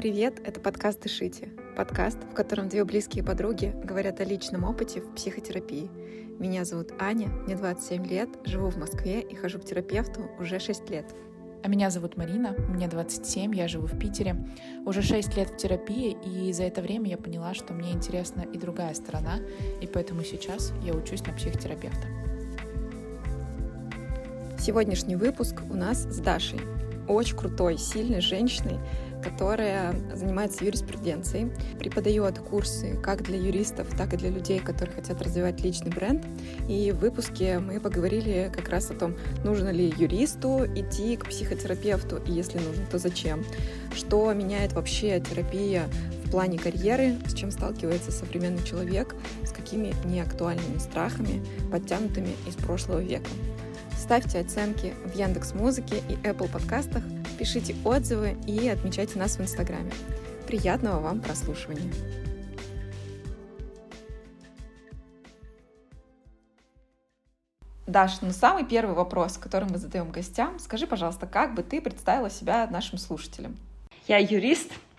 привет! Это подкаст «Дышите». Подкаст, в котором две близкие подруги говорят о личном опыте в психотерапии. Меня зовут Аня, мне 27 лет, живу в Москве и хожу к терапевту уже 6 лет. А меня зовут Марина, мне 27, я живу в Питере. Уже 6 лет в терапии, и за это время я поняла, что мне интересна и другая сторона, и поэтому сейчас я учусь на психотерапевта. Сегодняшний выпуск у нас с Дашей, очень крутой, сильной женщиной, которая занимается юриспруденцией, преподает курсы как для юристов, так и для людей, которые хотят развивать личный бренд. И в выпуске мы поговорили как раз о том, нужно ли юристу идти к психотерапевту, и если нужно, то зачем. Что меняет вообще терапия в плане карьеры, с чем сталкивается современный человек, с какими неактуальными страхами, подтянутыми из прошлого века. Ставьте оценки в Яндекс Музыке и Apple подкастах, пишите отзывы и отмечайте нас в Инстаграме. Приятного вам прослушивания! Даш, ну самый первый вопрос, который мы задаем гостям, скажи, пожалуйста, как бы ты представила себя нашим слушателям? Я юрист,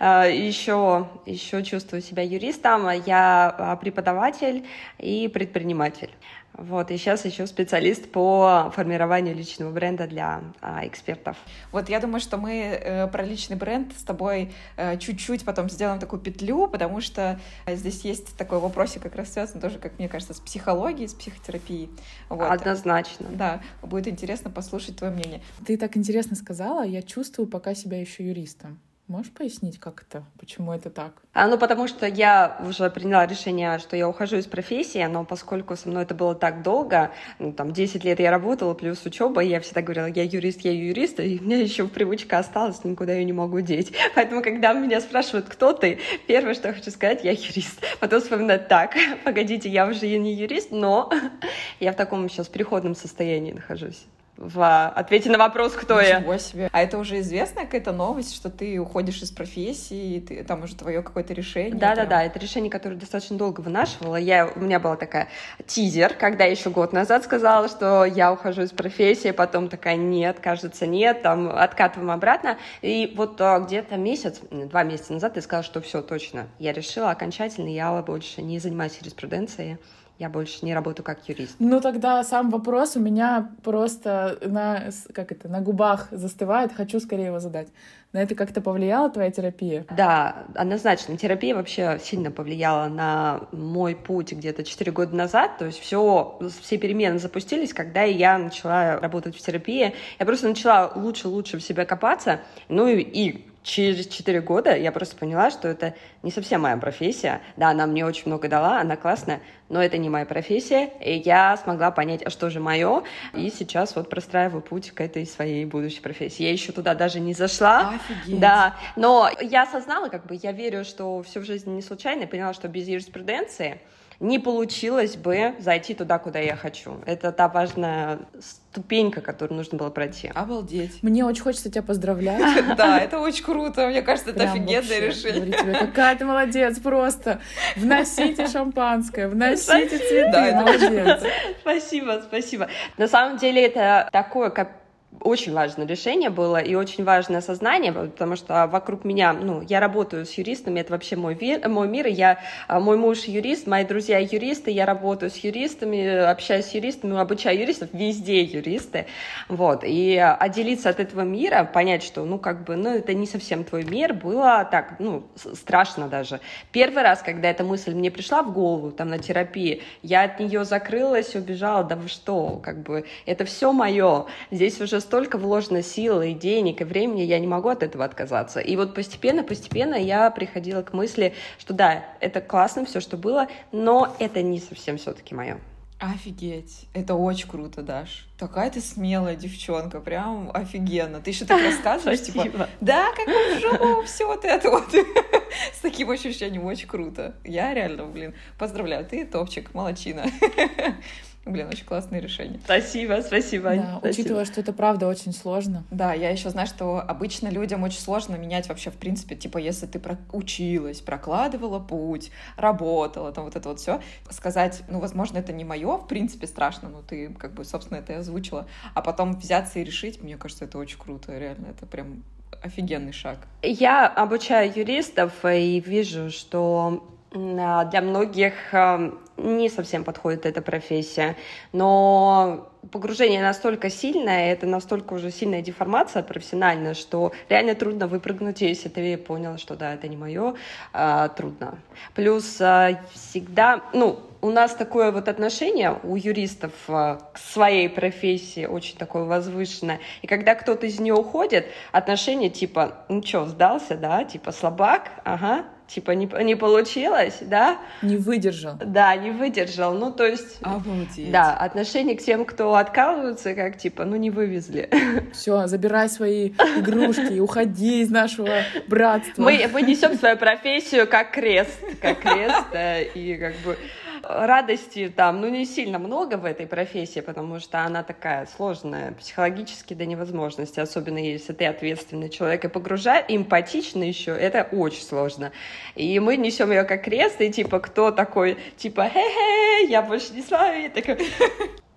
еще, еще чувствую себя юристом, я а, преподаватель и предприниматель. Вот, и сейчас еще специалист по формированию личного бренда для а, экспертов. Вот я думаю, что мы э, про личный бренд с тобой э, чуть-чуть потом сделаем такую петлю, потому что здесь есть такой вопросик, как раз связан тоже, как мне кажется, с психологией, с психотерапией. Вот. Однозначно. Да, будет интересно послушать твое мнение. Ты так интересно сказала, я чувствую пока себя еще юристом. Можешь пояснить, как это? Почему это так? А, ну, потому что я уже приняла решение, что я ухожу из профессии, но поскольку со мной это было так долго, ну, там, 10 лет я работала, плюс учеба, я всегда говорила, я юрист, я юрист, и у меня еще привычка осталась, никуда ее не могу деть. Поэтому, когда меня спрашивают, кто ты, первое, что я хочу сказать, я юрист. Потом вспоминать, так, погодите, я уже не юрист, но я в таком сейчас переходном состоянии нахожусь в ответе на вопрос, кто Ничего я. себе. А это уже известная какая-то новость, что ты уходишь из профессии, ты, там уже твое какое-то решение? Да, да, да, это решение, которое достаточно долго вынашивала. Я, у меня была такая тизер, когда еще год назад сказала, что я ухожу из профессии, потом такая, нет, кажется, нет, там откатываем обратно. И вот а, где-то месяц, два месяца назад я сказала, что все, точно. Я решила окончательно, я больше не занимаюсь юриспруденцией я больше не работаю как юрист. Ну тогда сам вопрос у меня просто на, как это, на губах застывает, хочу скорее его задать. На это как-то повлияла твоя терапия? Да, однозначно. Терапия вообще сильно повлияла на мой путь где-то 4 года назад. То есть все, все перемены запустились, когда я начала работать в терапии. Я просто начала лучше-лучше в себя копаться. Ну и, и через 4 года я просто поняла, что это не совсем моя профессия. Да, она мне очень много дала, она классная, но это не моя профессия. И я смогла понять, а что же мое. И сейчас вот простраиваю путь к этой своей будущей профессии. Я еще туда даже не зашла. Офигеть. Да, но я осознала, как бы, я верю, что все в жизни не случайно. Я поняла, что без юриспруденции не получилось бы зайти туда, куда я хочу. Это та важная ступенька, которую нужно было пройти. Обалдеть. Мне очень хочется тебя поздравлять. Да, это очень круто. Мне кажется, это офигенное решение. тебе, какая ты молодец, просто. Вносите шампанское, вносите цветы. Молодец. Спасибо, спасибо. На самом деле это такое, как очень важное решение было и очень важное осознание, потому что вокруг меня, ну, я работаю с юристами, это вообще мой, вир, мой мир, я, а, мой муж юрист, мои друзья юристы, я работаю с юристами, общаюсь с юристами, обучаю юристов, везде юристы, вот, и отделиться от этого мира, понять, что, ну, как бы, ну, это не совсем твой мир, было так, ну, страшно даже. Первый раз, когда эта мысль мне пришла в голову, там, на терапии, я от нее закрылась, убежала, да вы что, как бы, это все мое, здесь уже столько вложено сил и денег, и времени, я не могу от этого отказаться. И вот постепенно-постепенно я приходила к мысли, что да, это классно, все, что было, но это не совсем все-таки мое. Офигеть, это очень круто, Даш. Такая ты смелая девчонка, прям офигенно. Ты еще так рассказываешь, типа, да, как живу, все вот это вот. С таким ощущением очень круто. Я реально, блин, поздравляю, ты топчик, молочина. Блин, очень классное решение. Спасибо, спасибо. Да, спасибо. учитывая, что это правда очень сложно. Да, я еще знаю, что обычно людям очень сложно менять вообще, в принципе, типа, если ты про училась, прокладывала путь, работала, там вот это вот все, сказать, ну, возможно, это не мое, в принципе, страшно, но ты, как бы, собственно, это и озвучила, а потом взяться и решить, мне кажется, это очень круто, реально, это прям офигенный шаг. Я обучаю юристов и вижу, что для многих а, не совсем подходит эта профессия, но погружение настолько сильное, это настолько уже сильная деформация профессиональная, что реально трудно выпрыгнуть, если ты понял, что да, это не мое, а, трудно. Плюс а, всегда, ну, у нас такое вот отношение у юристов а, к своей профессии очень такое возвышенное. И когда кто-то из нее уходит, отношение типа, ну что, сдался, да, типа слабак, ага, типа не, не получилось, да? Не выдержал. Да, не выдержал. Ну, то есть... Обалдеть. Да, отношение к тем, кто отказываются, как типа, ну не вывезли. Все, забирай свои игрушки, уходи из нашего братства. Мы, мы несем свою профессию как крест, как крест, да, и как бы радости там, ну, не сильно много в этой профессии, потому что она такая сложная психологически до невозможности, особенно если ты ответственный человек и погружаешь, эмпатично еще, это очень сложно. И мы несем ее как крест, и типа кто такой, типа, хе-хе, я больше не с вами, такой,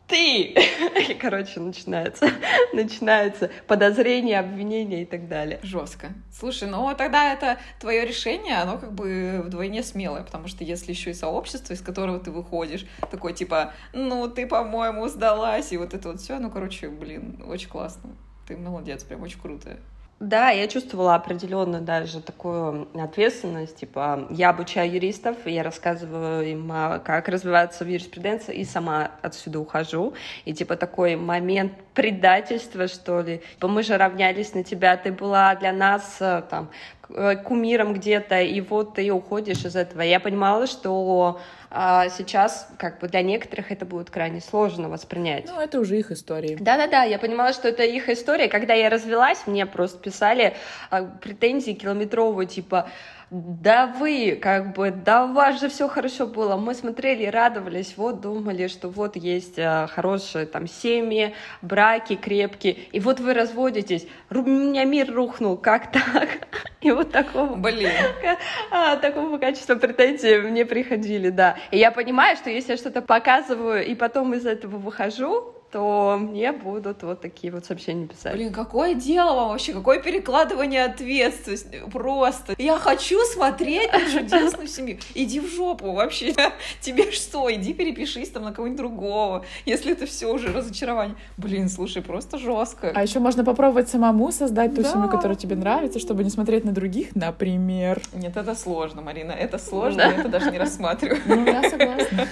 ты! И, короче, начинается, начинается подозрение, обвинение и так далее. Жестко. Слушай, ну тогда это твое решение, оно как бы вдвойне смелое, потому что если еще и сообщество, из которого ты выходишь, такой типа, ну ты, по-моему, сдалась, и вот это вот все, ну, короче, блин, очень классно. Ты молодец, прям очень круто. Да, я чувствовала определенную даже такую ответственность. Типа, я обучаю юристов, я рассказываю им, а, как развиваться в юриспруденции, и сама отсюда ухожу. И типа такой момент предательства, что ли. Типа, мы же равнялись на тебя, ты была для нас э, там Э, кумиром где-то, и вот ты уходишь из этого. Я понимала, что а, сейчас как бы для некоторых это будет крайне сложно воспринять. Ну, это уже их история. Да-да-да, я понимала, что это их история. Когда я развелась, мне просто писали а, претензии километровые, типа да вы, как бы, да у вас же все хорошо было. Мы смотрели, радовались, вот думали, что вот есть а, хорошие там семьи, браки крепкие, и вот вы разводитесь. У меня мир рухнул, как так? И вот такого, Блин. А, такого качества претензий мне приходили, да. И я понимаю, что если я что-то показываю и потом из этого выхожу, то мне будут вот такие вот сообщения писать. Блин, какое дело вам вообще? Какое перекладывание ответственности? Просто. Я хочу смотреть на чудесную семью. Иди в жопу вообще. Тебе что? Иди перепишись там на кого-нибудь другого, если это все уже разочарование. Блин, слушай, просто жестко. А еще можно попробовать самому создать ту да. семью, которая тебе нравится, чтобы не смотреть на других, например. Нет, это сложно, Марина. Это сложно, да. я это даже не рассматриваю. Ну, я согласна.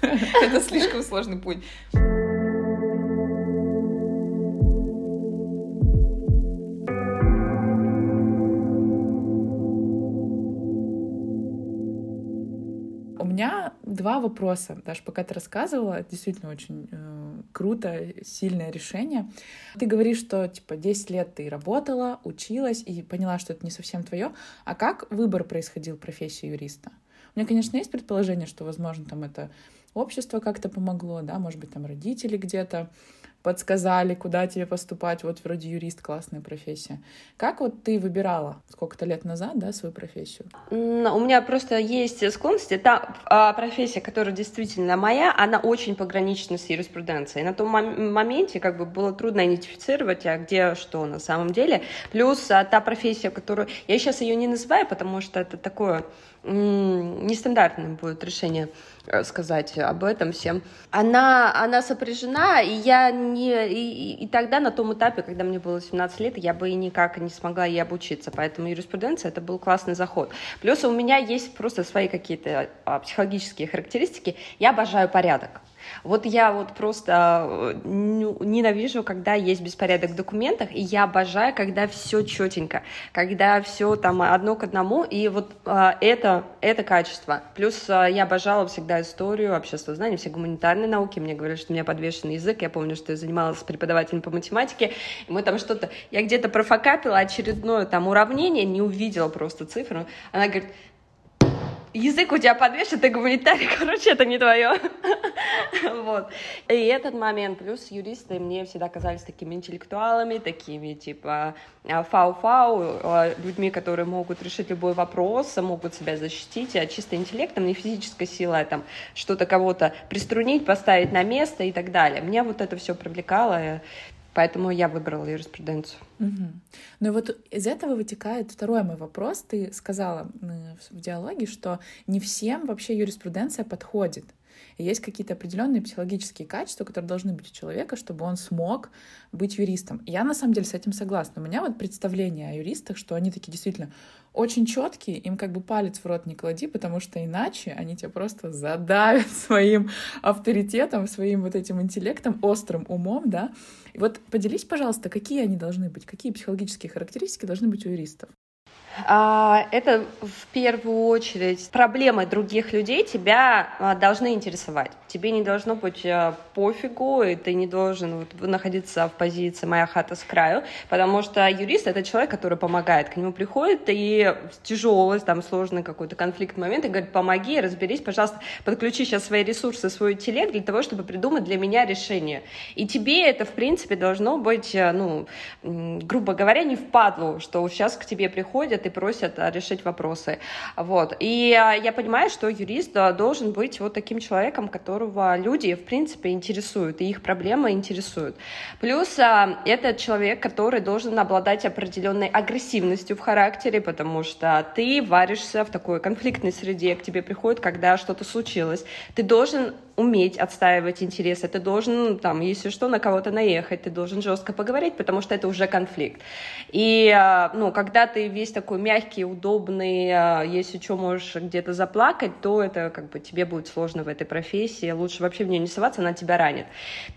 Это слишком сложный путь. Два вопроса. Даже пока ты рассказывала, действительно очень э, круто, сильное решение. Ты говоришь, что типа 10 лет ты работала, училась и поняла, что это не совсем твое. А как выбор происходил профессии юриста? У меня, конечно, есть предположение, что, возможно, там это общество как-то помогло, да, может быть, там родители где-то подсказали, куда тебе поступать. Вот вроде юрист, классная профессия. Как вот ты выбирала сколько-то лет назад, да, свою профессию? У меня просто есть склонности. Та а, профессия, которая действительно моя, она очень погранична с юриспруденцией. На том моменте как бы было трудно идентифицировать, а где что на самом деле. Плюс а, та профессия, которую... Я сейчас ее не называю, потому что это такое нестандартное будет решение э, сказать об этом всем. Она, она сопряжена, и я не... И, и тогда на том этапе, когда мне было 17 лет, я бы и никак не смогла ей обучиться, поэтому юриспруденция — это был классный заход. Плюс у меня есть просто свои какие-то а, психологические характеристики. Я обожаю порядок. Вот я вот просто э, ненавижу, когда есть беспорядок в документах, и я обожаю, когда все четенько, когда все там одно к одному, и вот а, это, это качество. Плюс а, я обожала всегда историю, общество знаний, все гуманитарные науки, мне говорили, что у меня подвешенный язык, я помню, что я занималась преподавателем по математике, мы там что-то, я где-то профокапила очередное там уравнение, не увидела просто цифру, она говорит, язык у тебя подвешен, ты гуманитарий, короче, это не твое. вот. И этот момент, плюс юристы мне всегда казались такими интеллектуалами, такими, типа, а, фау-фау, а, людьми, которые могут решить любой вопрос, могут себя защитить, а чисто интеллектом, не физической силой, а там, что-то кого-то приструнить, поставить на место и так далее. Меня вот это все привлекало, Поэтому я выбрала юриспруденцию. Угу. Ну и вот из этого вытекает второй мой вопрос. Ты сказала в диалоге, что не всем вообще юриспруденция подходит. И есть какие-то определенные психологические качества, которые должны быть у человека, чтобы он смог быть юристом. Я на самом деле с этим согласна. У меня вот представление о юристах, что они такие действительно очень четкие, им как бы палец в рот не клади, потому что иначе они тебя просто задавят своим авторитетом, своим вот этим интеллектом, острым умом, да. И вот поделись, пожалуйста, какие они должны быть, какие психологические характеристики должны быть у юристов? А, это в первую очередь проблемы других людей тебя а, должны интересовать. Тебе не должно быть а, пофигу, и ты не должен вот находиться в позиции «моя хата с краю», потому что юрист — это человек, который помогает. К нему приходит и тяжелый, там, сложный какой-то конфликт момент, и говорит, помоги, разберись, пожалуйста, подключи сейчас свои ресурсы, свой интеллект для того, чтобы придумать для меня решение. И тебе это, в принципе, должно быть, ну, грубо говоря, не впадло, что сейчас к тебе приходят и просят а, решить вопросы. Вот. И а, я понимаю, что юрист должен быть вот таким человеком, которого люди, в принципе, интересуют, и их проблемы интересуют. Плюс а, это человек, который должен обладать определенной агрессивностью в характере, потому что ты варишься в такой конфликтной среде, к тебе приходит, когда что-то случилось. Ты должен уметь отстаивать интересы, ты должен, там, если что, на кого-то наехать, ты должен жестко поговорить, потому что это уже конфликт. И, а, ну, когда ты весь такой мягкий, удобный, а, если что, можешь где-то заплакать, то это, как бы, тебе будет сложно в этой профессии, лучше вообще в нее не соваться, она тебя ранит.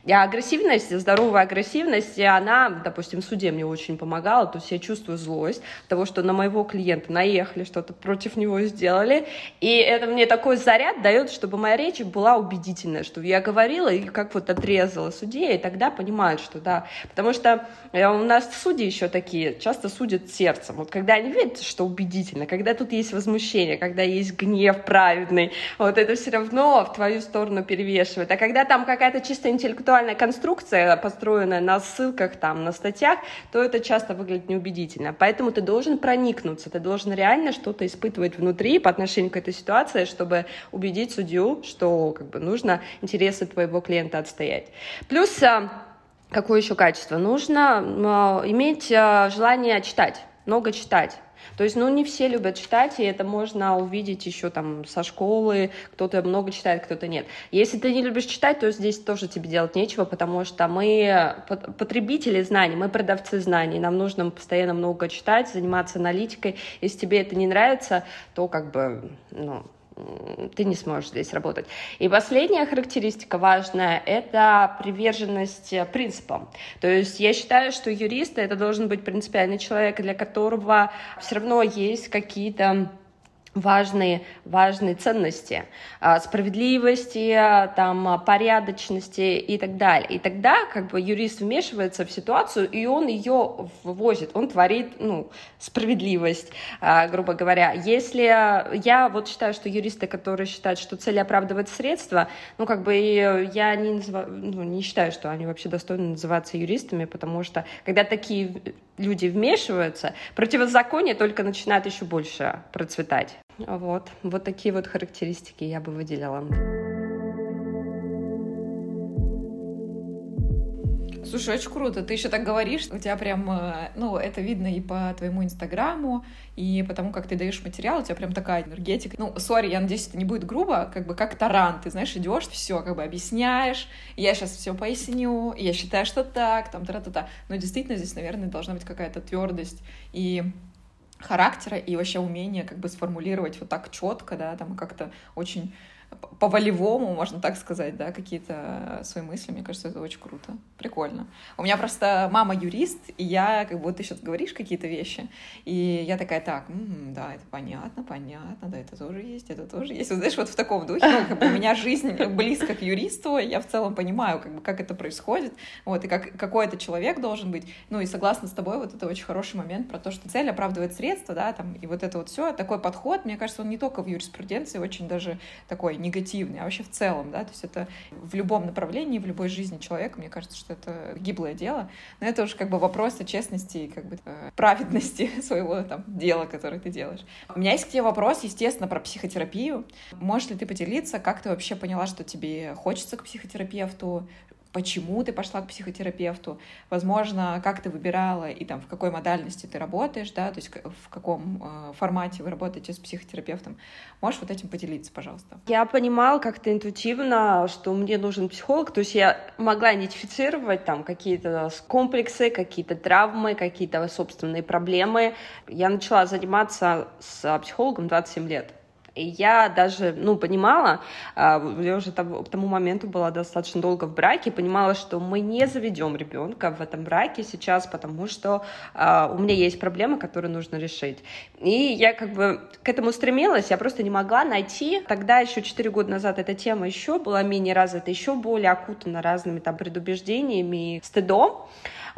И агрессивность, здоровая агрессивность, она, допустим, в суде мне очень помогала, то есть я чувствую злость того, что на моего клиента наехали, что-то против него сделали, и это мне такой заряд дает, чтобы моя речь была убедительной убедительное, что я говорила и как вот отрезала судья, и тогда понимают, что да. Потому что э, у нас судьи еще такие, часто судят сердцем. Вот когда они видят, что убедительно, когда тут есть возмущение, когда есть гнев праведный, вот это все равно в твою сторону перевешивает. А когда там какая-то чисто интеллектуальная конструкция, построенная на ссылках, там, на статьях, то это часто выглядит неубедительно. Поэтому ты должен проникнуться, ты должен реально что-то испытывать внутри по отношению к этой ситуации, чтобы убедить судью, что как бы, нужно нужно интересы твоего клиента отстоять. Плюс а, какое еще качество? Нужно а, иметь а, желание читать, много читать. То есть, ну, не все любят читать, и это можно увидеть еще там со школы, кто-то много читает, кто-то нет. Если ты не любишь читать, то здесь тоже тебе делать нечего, потому что мы потребители знаний, мы продавцы знаний, нам нужно постоянно много читать, заниматься аналитикой. Если тебе это не нравится, то как бы, ну, ты не сможешь здесь работать. И последняя характеристика важная — это приверженность принципам. То есть я считаю, что юрист — это должен быть принципиальный человек, для которого все равно есть какие-то важные, важные ценности а, справедливости, там, порядочности и так далее. И тогда как бы юрист вмешивается в ситуацию, и он ее ввозит, он творит ну, справедливость, а, грубо говоря. Если я вот считаю, что юристы, которые считают, что цель оправдывает средства, ну как бы я не, называю, ну, не считаю, что они вообще достойны называться юристами, потому что когда такие люди вмешиваются, противозаконие только начинает еще больше процветать. Вот, вот такие вот характеристики я бы выделяла. Слушай, очень круто. Ты еще так говоришь, у тебя прям, э, ну, это видно и по твоему инстаграму, и потому как ты даешь материал, у тебя прям такая энергетика. Ну, сори, я надеюсь, это не будет грубо, как бы как таран. Ты знаешь, идешь, все как бы объясняешь, я сейчас все поясню, я считаю, что так, там, та-та-та. Но действительно здесь, наверное, должна быть какая-то твердость и характера и вообще умение как бы сформулировать вот так четко, да, там как-то очень по-волевому, можно так сказать, да, какие-то свои мысли. Мне кажется, это очень круто. Прикольно. У меня просто мама юрист, и я, как бы, ты сейчас говоришь какие-то вещи, и я такая, так, м-м, да, это понятно, понятно, да, это тоже есть, это тоже есть. Вот, знаешь, вот в таком духе, ну, как бы, у меня жизнь близко к юристу, я в целом понимаю, как бы, как это происходит, вот, и как, какой это человек должен быть. Ну, и согласна с тобой, вот это очень хороший момент про то, что цель оправдывает средства, да, там, и вот это вот все, такой подход, мне кажется, он не только в юриспруденции, очень даже такой негативный, а вообще в целом, да, то есть это в любом направлении, в любой жизни человека, мне кажется, что это гиблое дело, но это уже как бы вопрос о честности и как бы э, праведности своего там дела, которое ты делаешь. У меня есть к тебе вопрос, естественно, про психотерапию. Можешь ли ты поделиться, как ты вообще поняла, что тебе хочется к психотерапевту, почему ты пошла к психотерапевту, возможно, как ты выбирала и там в какой модальности ты работаешь, да, то есть в каком э, формате вы работаете с психотерапевтом. Можешь вот этим поделиться, пожалуйста? Я понимала как-то интуитивно, что мне нужен психолог, то есть я могла идентифицировать там какие-то комплексы, какие-то травмы, какие-то собственные проблемы. Я начала заниматься с психологом 27 лет. И я даже, ну, понимала, а, я уже там, к тому моменту была достаточно долго в браке, понимала, что мы не заведем ребенка в этом браке сейчас, потому что uh, у меня есть проблемы, которые нужно решить. И я как бы к этому стремилась, я просто не могла найти. Тогда еще 4 года назад эта тема еще была менее развита, еще более окутана разными там предубеждениями и стыдом.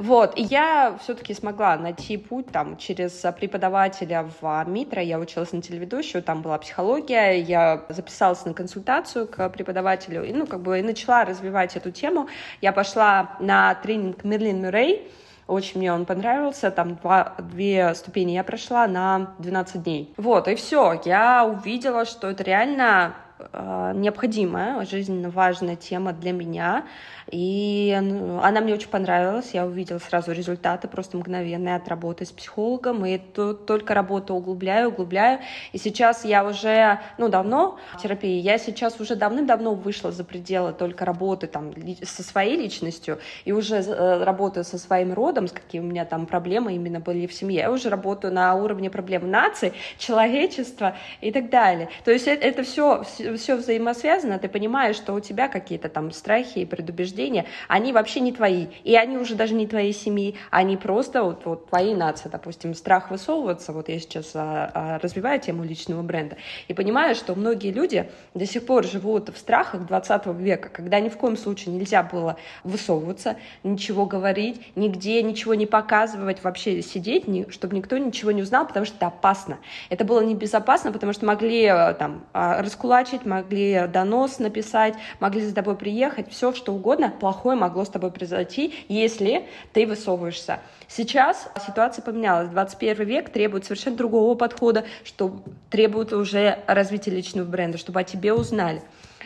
Вот, и я все-таки смогла найти путь там через преподавателя в Митро, я училась на телеведущую, там была психология, я записалась на консультацию к преподавателю, и, ну, как бы, и начала развивать эту тему. Я пошла на тренинг Мерлин Мюррей, очень мне он понравился, там два, две ступени я прошла на 12 дней. Вот, и все, я увидела, что это реально необходимая, жизненно важная тема для меня, и она мне очень понравилась, я увидела сразу результаты, просто мгновенные от работы с психологом, и тут только работу углубляю, углубляю. И сейчас я уже, ну, давно в терапии, я сейчас уже давным-давно вышла за пределы только работы там со своей личностью, и уже э, работаю со своим родом, с какими у меня там проблемы именно были в семье. Я уже работаю на уровне проблем нации, человечества и так далее. То есть это, это все, все взаимосвязано, ты понимаешь, что у тебя какие-то там страхи и предубеждения, убеждения, они вообще не твои. И они уже даже не твоей семьи, они просто вот, вот твои нации, допустим, страх высовываться. Вот я сейчас а, а, развиваю тему личного бренда и понимаю, что многие люди до сих пор живут в страхах 20 века, когда ни в коем случае нельзя было высовываться, ничего говорить, нигде ничего не показывать, вообще сидеть, чтобы никто ничего не узнал, потому что это опасно. Это было небезопасно, потому что могли э, там а, раскулачить, могли донос написать, могли за тобой приехать, все что угодно, плохое могло с тобой произойти, если ты высовываешься. Сейчас ситуация поменялась. 21 век требует совершенно другого подхода, что требует уже развития личного бренда, чтобы о тебе узнали.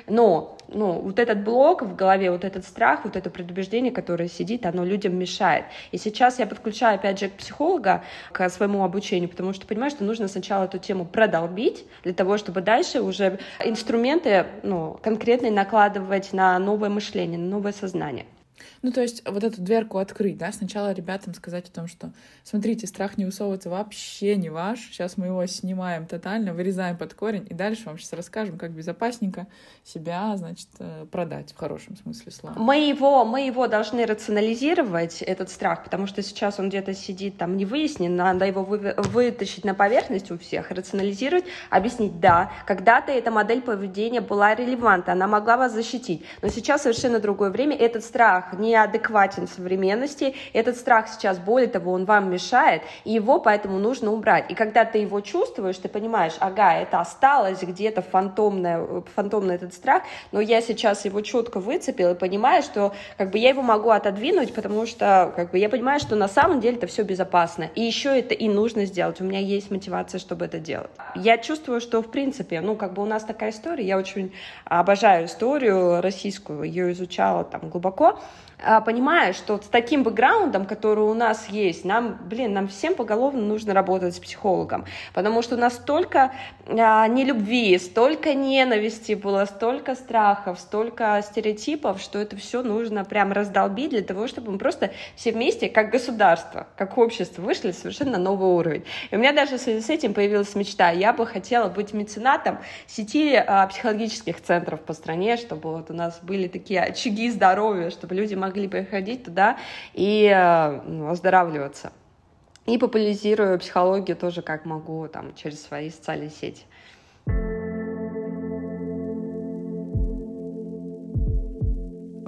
Но ну, вот этот блок в голове, вот этот страх, вот это предубеждение, которое сидит, оно людям мешает. И сейчас я подключаю, опять же, к психолога, к своему обучению, потому что понимаю, что нужно сначала эту тему продолбить, для того, чтобы дальше уже инструменты ну, конкретные накладывать на новое мышление, на новое сознание. Ну, то есть вот эту дверку открыть, да, сначала ребятам сказать о том, что, смотрите, страх не высовываться вообще не ваш, сейчас мы его снимаем тотально, вырезаем под корень, и дальше вам сейчас расскажем, как безопасненько себя, значит, э, продать в хорошем смысле слова. Мы его, мы его должны рационализировать, этот страх, потому что сейчас он где-то сидит там не выяснен, надо его вы, вытащить на поверхность у всех, рационализировать, объяснить, да, когда-то эта модель поведения была релевантна, она могла вас защитить, но сейчас совершенно другое время, этот страх не неадекватен современности. Этот страх сейчас, более того, он вам мешает, и его поэтому нужно убрать. И когда ты его чувствуешь, ты понимаешь, ага, это осталось где-то фантомное, фантомный этот страх, но я сейчас его четко выцепил и понимаю, что как бы я его могу отодвинуть, потому что как бы я понимаю, что на самом деле это все безопасно. И еще это и нужно сделать. У меня есть мотивация, чтобы это делать. Я чувствую, что в принципе, ну как бы у нас такая история, я очень обожаю историю российскую, ее изучала там глубоко, понимая, что с таким бэкграундом, который у нас есть, нам, блин, нам всем поголовно нужно работать с психологом, потому что у нас столько а, нелюбви, столько ненависти было, столько страхов, столько стереотипов, что это все нужно прям раздолбить для того, чтобы мы просто все вместе, как государство, как общество, вышли совершенно новый уровень. И у меня даже в связи с этим появилась мечта. Я бы хотела быть меценатом сети а, психологических центров по стране, чтобы вот у нас были такие очаги здоровья, чтобы люди могли приходить туда и ну, оздоравливаться. И популяризирую психологию тоже как могу там через свои социальные сети.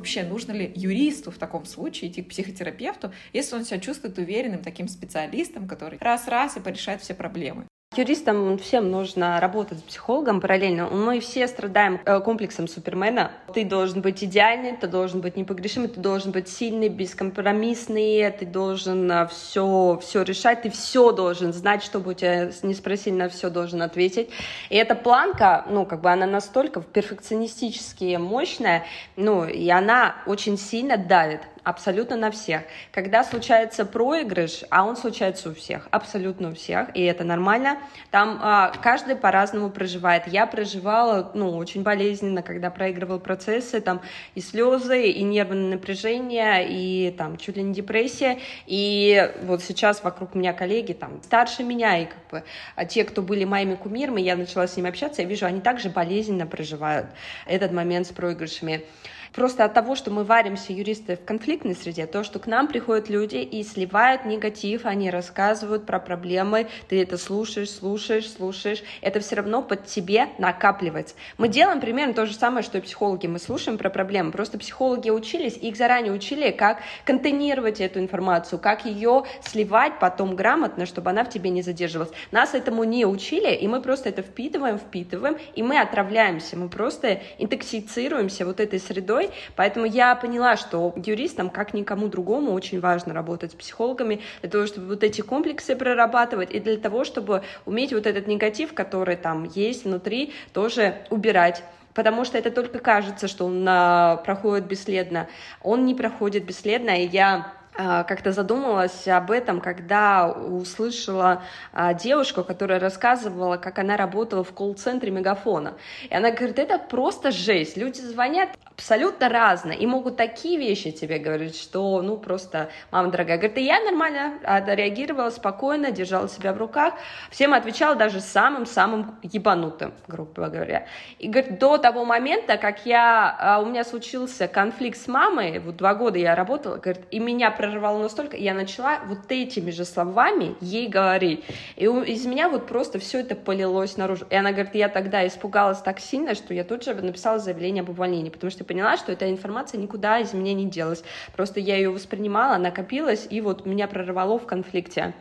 вообще нужно ли юристу в таком случае идти к психотерапевту, если он себя чувствует уверенным таким специалистом, который раз-раз и порешает все проблемы. Юристам всем нужно работать с психологом параллельно. Мы все страдаем э, комплексом Супермена. Ты должен быть идеальный, ты должен быть непогрешимый, ты должен быть сильный, бескомпромиссный, ты должен все, э, все решать, ты все должен знать, чтобы у тебя не спросили, на все должен ответить. И эта планка, ну, как бы она настолько перфекционистически мощная, ну, и она очень сильно давит абсолютно на всех. Когда случается проигрыш, а он случается у всех, абсолютно у всех, и это нормально, там а, каждый по-разному проживает. Я проживала, ну, очень болезненно, когда проигрывал процессы, там и слезы, и нервное напряжение, и там чуть ли не депрессия, и вот сейчас вокруг меня коллеги там старше меня, и как бы а те, кто были моими кумирами, я начала с ними общаться, я вижу, они также болезненно проживают этот момент с проигрышами. Просто от того, что мы варимся, юристы, в конфликтной среде, то, что к нам приходят люди и сливают негатив, они рассказывают про проблемы, ты это слушаешь, слушаешь, слушаешь, это все равно под тебе накапливается. Мы делаем примерно то же самое, что и психологи. Мы слушаем про проблемы, просто психологи учились, их заранее учили, как контейнировать эту информацию, как ее сливать потом грамотно, чтобы она в тебе не задерживалась. Нас этому не учили, и мы просто это впитываем, впитываем, и мы отравляемся, мы просто интоксицируемся вот этой средой, Поэтому я поняла, что юристам, как никому другому, очень важно работать с психологами для того, чтобы вот эти комплексы прорабатывать и для того, чтобы уметь вот этот негатив, который там есть внутри, тоже убирать потому что это только кажется, что он а, проходит бесследно. Он не проходит бесследно, и я как-то задумалась об этом, когда услышала а, девушку, которая рассказывала, как она работала в колл-центре Мегафона. И она говорит, это просто жесть. Люди звонят абсолютно разные и могут такие вещи тебе говорить, что, ну, просто, мама дорогая, говорит, и я нормально реагировала спокойно, держала себя в руках, всем отвечала даже самым-самым ебанутым, грубо говоря. И, говорит, до того момента, как я, а, у меня случился конфликт с мамой, вот два года я работала, говорит, и меня прорвало настолько, я начала вот этими же словами ей говорить. И из меня вот просто все это полилось наружу. И она говорит, я тогда испугалась так сильно, что я тут же написала заявление об увольнении, потому что поняла, что эта информация никуда из меня не делась. Просто я ее воспринимала, накопилась, и вот меня прорвало в конфликте.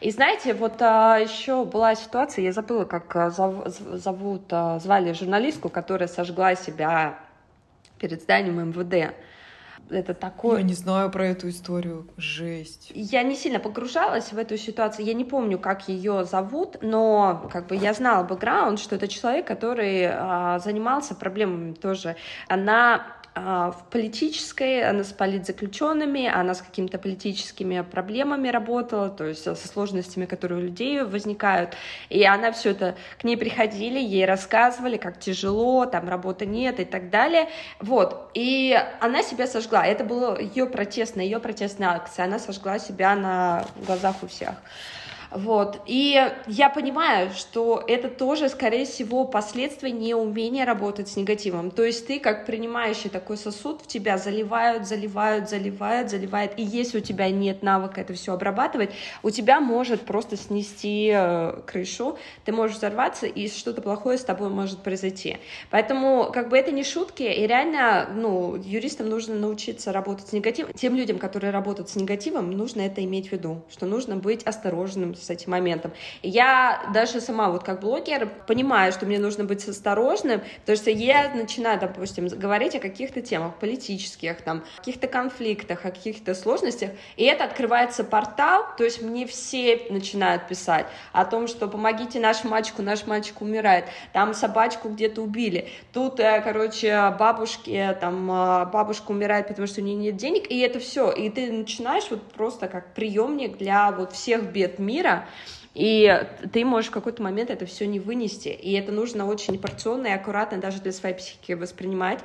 И знаете, вот а, еще была ситуация, я забыла, как а, зов, зовут, а, звали журналистку, которая сожгла себя перед зданием МВД это такое... Я не знаю про эту историю, жесть. Я не сильно погружалась в эту ситуацию, я не помню, как ее зовут, но как бы я знала бэкграунд, что это человек, который а, занимался проблемами тоже. Она в политической, она с политзаключенными, она с какими-то политическими проблемами работала, то есть со сложностями, которые у людей возникают. И она все это, к ней приходили, ей рассказывали, как тяжело, там работы нет и так далее. Вот. И она себя сожгла. Это была ее протестная, ее протестная акция. Она сожгла себя на глазах у всех. Вот. И я понимаю, что это тоже, скорее всего, последствия неумения работать с негативом. То есть ты, как принимающий такой сосуд, в тебя заливают, заливают, заливают, заливают. И если у тебя нет навыка это все обрабатывать, у тебя может просто снести э, крышу, ты можешь взорваться, и что-то плохое с тобой может произойти. Поэтому, как бы это не шутки, и реально, ну, юристам нужно научиться работать с негативом. Тем людям, которые работают с негативом, нужно это иметь в виду, что нужно быть осторожным с этим моментом. Я даже сама вот как блогер понимаю, что мне нужно быть осторожным, потому что я начинаю, допустим, говорить о каких-то темах политических, там, каких-то конфликтах, о каких-то сложностях, и это открывается портал, то есть мне все начинают писать о том, что помогите наш мальчику, наш мальчик умирает, там собачку где-то убили, тут, э, короче, бабушки, там, э, бабушка умирает, потому что у нее нет денег, и это все, и ты начинаешь вот просто как приемник для вот всех бед мира, и ты можешь в какой-то момент это все не вынести. И это нужно очень порционно и аккуратно даже для своей психики воспринимать.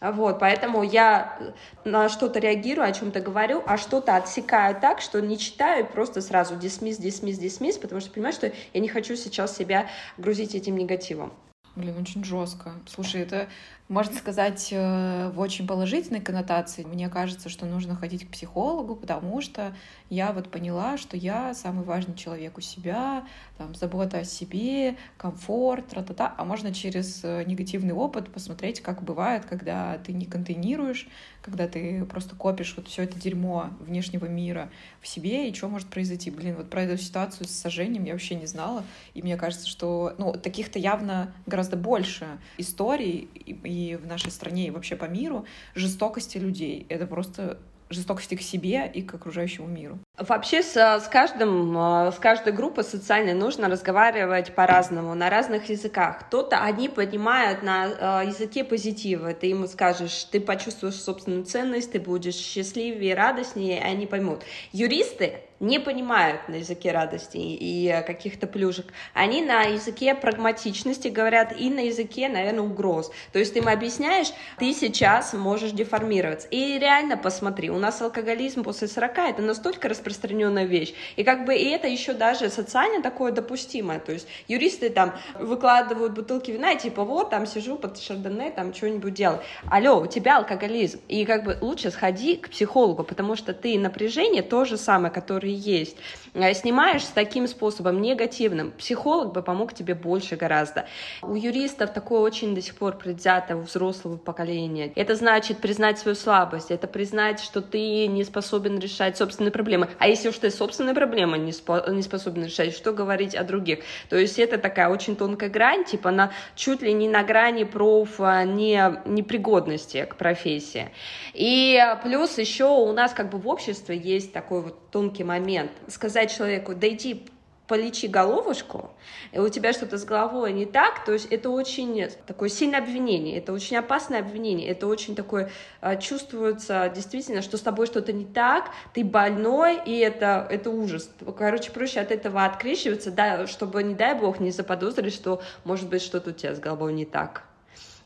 Вот, поэтому я на что-то реагирую, о чем-то говорю, а что-то отсекаю так, что не читаю, просто сразу дисмисс, дисмисс, дисмисс, потому что понимаю, что я не хочу сейчас себя грузить этим негативом. Блин, очень жестко. Слушай, это можно сказать, э, в очень положительной коннотации. Мне кажется, что нужно ходить к психологу, потому что я вот поняла, что я самый важный человек у себя, там, забота о себе, комфорт, тра-та-та. А можно через э, негативный опыт посмотреть, как бывает, когда ты не контейнируешь, когда ты просто копишь вот все это дерьмо внешнего мира в себе, и что может произойти. Блин, вот про эту ситуацию с сожжением я вообще не знала, и мне кажется, что, ну, таких-то явно гораздо больше историй, и в нашей стране, и вообще по миру, жестокости людей. Это просто жестокости к себе и к окружающему миру. Вообще с, с каждым, э, с каждой группой социальной нужно разговаривать по-разному, на разных языках. Кто-то одни поднимают на э, языке позитива, ты ему скажешь, ты почувствуешь собственную ценность, ты будешь счастливее, радостнее, и они поймут. Юристы не понимают на языке радости и каких-то плюшек. Они на языке прагматичности говорят и на языке, наверное, угроз. То есть ты им объясняешь, ты сейчас можешь деформироваться. И реально посмотри, у нас алкоголизм после 40 это настолько распространенная вещь. И как бы и это еще даже социально такое допустимое. То есть юристы там выкладывают бутылки вина, и типа вот, там сижу под шардоне, там что-нибудь делаю. Алло, у тебя алкоголизм. И как бы лучше сходи к психологу, потому что ты напряжение то же самое, которое которые есть. А снимаешь с таким способом, негативным, психолог бы помог тебе больше гораздо. У юристов такое очень до сих пор предвзято у взрослого поколения. Это значит признать свою слабость, это признать, что ты не способен решать собственные проблемы. А если уж ты собственные проблемы не, спо- не способен решать, что говорить о других? То есть это такая очень тонкая грань, типа на чуть ли не на грани проф не, непригодности к профессии. И плюс еще у нас как бы в обществе есть такой вот тонкий момент. Сказать человеку, да иди полечи головушку, и у тебя что-то с головой не так, то есть это очень такое сильное обвинение, это очень опасное обвинение, это очень такое а, чувствуется действительно, что с тобой что-то не так, ты больной, и это, это ужас. Короче, проще от этого открещиваться, да, чтобы, не дай бог, не заподозрить, что может быть что-то у тебя с головой не так.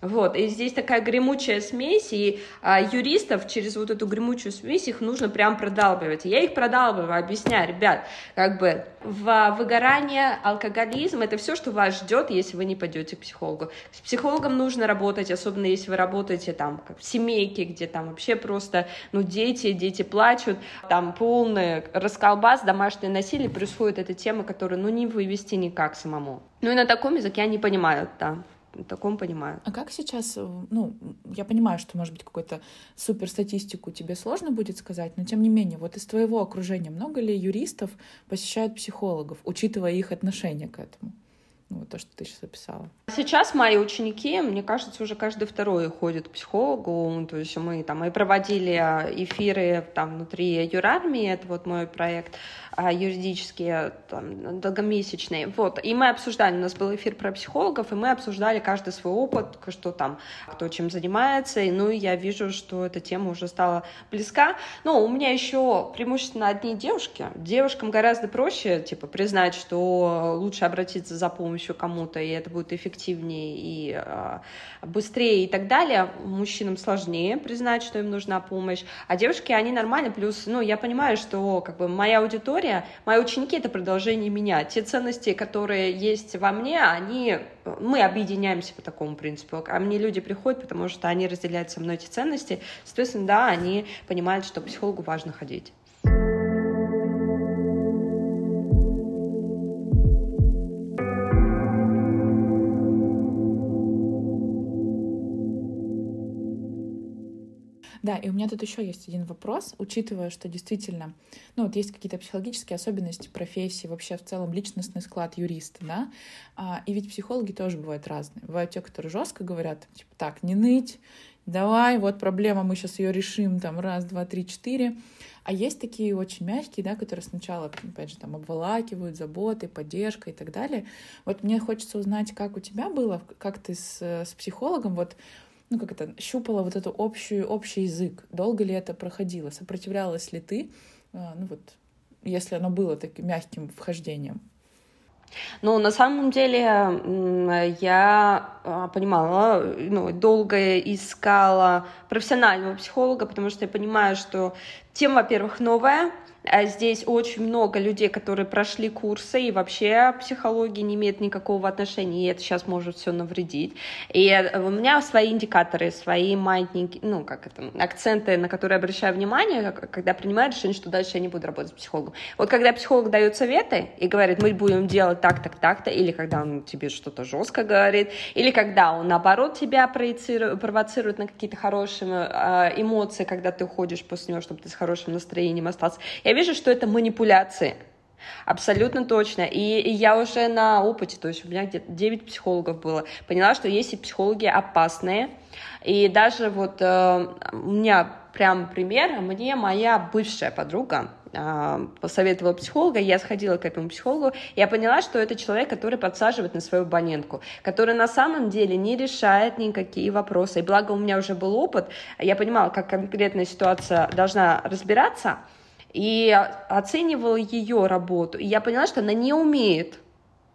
Вот, и здесь такая гремучая смесь, и а, юристов через вот эту гремучую смесь их нужно прям продалбывать. Я их продалбываю, объясняю, ребят, как бы в выгорание, алкоголизм, это все, что вас ждет, если вы не пойдете к психологу. С психологом нужно работать, особенно если вы работаете там как в семейке, где там вообще просто, ну, дети, дети плачут, там полный расколбас, домашнее насилие, происходит эта тема, которую, ну, не вывести никак самому. Ну, и на таком языке они понимают, да таком понимаю. А как сейчас, э, ну, я понимаю, что, может быть, какую-то супер статистику тебе сложно будет сказать, но тем не менее, вот из твоего окружения много ли юристов посещают психологов, учитывая их отношение к этому? Ну, вот то, что ты сейчас описала. Сейчас мои ученики, мне кажется, уже каждый второй ходит к психологу. То есть мы там и проводили эфиры там внутри юрармии, это вот мой проект юридические, там, долгомесячные. Вот. И мы обсуждали, у нас был эфир про психологов, и мы обсуждали каждый свой опыт, что там, кто чем занимается. И, ну, я вижу, что эта тема уже стала близка. Но у меня еще преимущественно одни девушки. Девушкам гораздо проще, типа, признать, что лучше обратиться за помощью помощью кому-то, и это будет эффективнее и э, быстрее и так далее. Мужчинам сложнее признать, что им нужна помощь, а девушки, они нормально, плюс, ну, я понимаю, что как бы моя аудитория, мои ученики — это продолжение меня. Те ценности, которые есть во мне, они, мы объединяемся по такому принципу, а мне люди приходят, потому что они разделяют со мной эти ценности, соответственно, да, они понимают, что психологу важно ходить. Да, и у меня тут еще есть один вопрос, учитывая, что действительно, ну вот есть какие-то психологические особенности профессии, вообще в целом личностный склад юриста, да, а, и ведь психологи тоже бывают разные. Бывают те, которые жестко говорят, типа, так, не ныть, давай, вот проблема, мы сейчас ее решим, там, раз, два, три, четыре. А есть такие очень мягкие, да, которые сначала, опять же, там, обволакивают заботой, поддержкой и так далее. Вот мне хочется узнать, как у тебя было, как ты с, с психологом, вот ну, как это, щупала вот эту общую, общий язык. Долго ли это проходило? Сопротивлялась ли ты, а, ну вот, если оно было таким мягким вхождением? Ну, на самом деле, я а, понимала, ну, долго искала профессионального психолога, потому что я понимаю, что тема, во-первых, новая, здесь очень много людей, которые прошли курсы, и вообще психология не имеет никакого отношения, и это сейчас может все навредить. И э, у меня свои индикаторы, свои маятники, ну, как это, акценты, на которые обращаю внимание, когда принимаю решение, что дальше я не буду работать с психологом. Вот когда психолог дает советы и говорит, мы будем делать так, так, так-то, или когда он тебе что-то жестко говорит, или когда он, наоборот, тебя провоцирует на какие-то хорошие э, эмоции, когда ты уходишь после него, чтобы ты с хорошим настроением остался. Я вижу, что это манипуляции. Абсолютно точно. И, и я уже на опыте, то есть у меня где-то 9 психологов было, поняла, что есть и психологи опасные. И даже вот э, у меня прям пример, мне моя бывшая подруга, э, посоветовала психолога, я сходила к этому психологу, я поняла, что это человек, который подсаживает на свою абонентку, который на самом деле не решает никакие вопросы. И благо у меня уже был опыт, я понимала, как конкретная ситуация должна разбираться, и оценивала ее работу. И я поняла, что она не умеет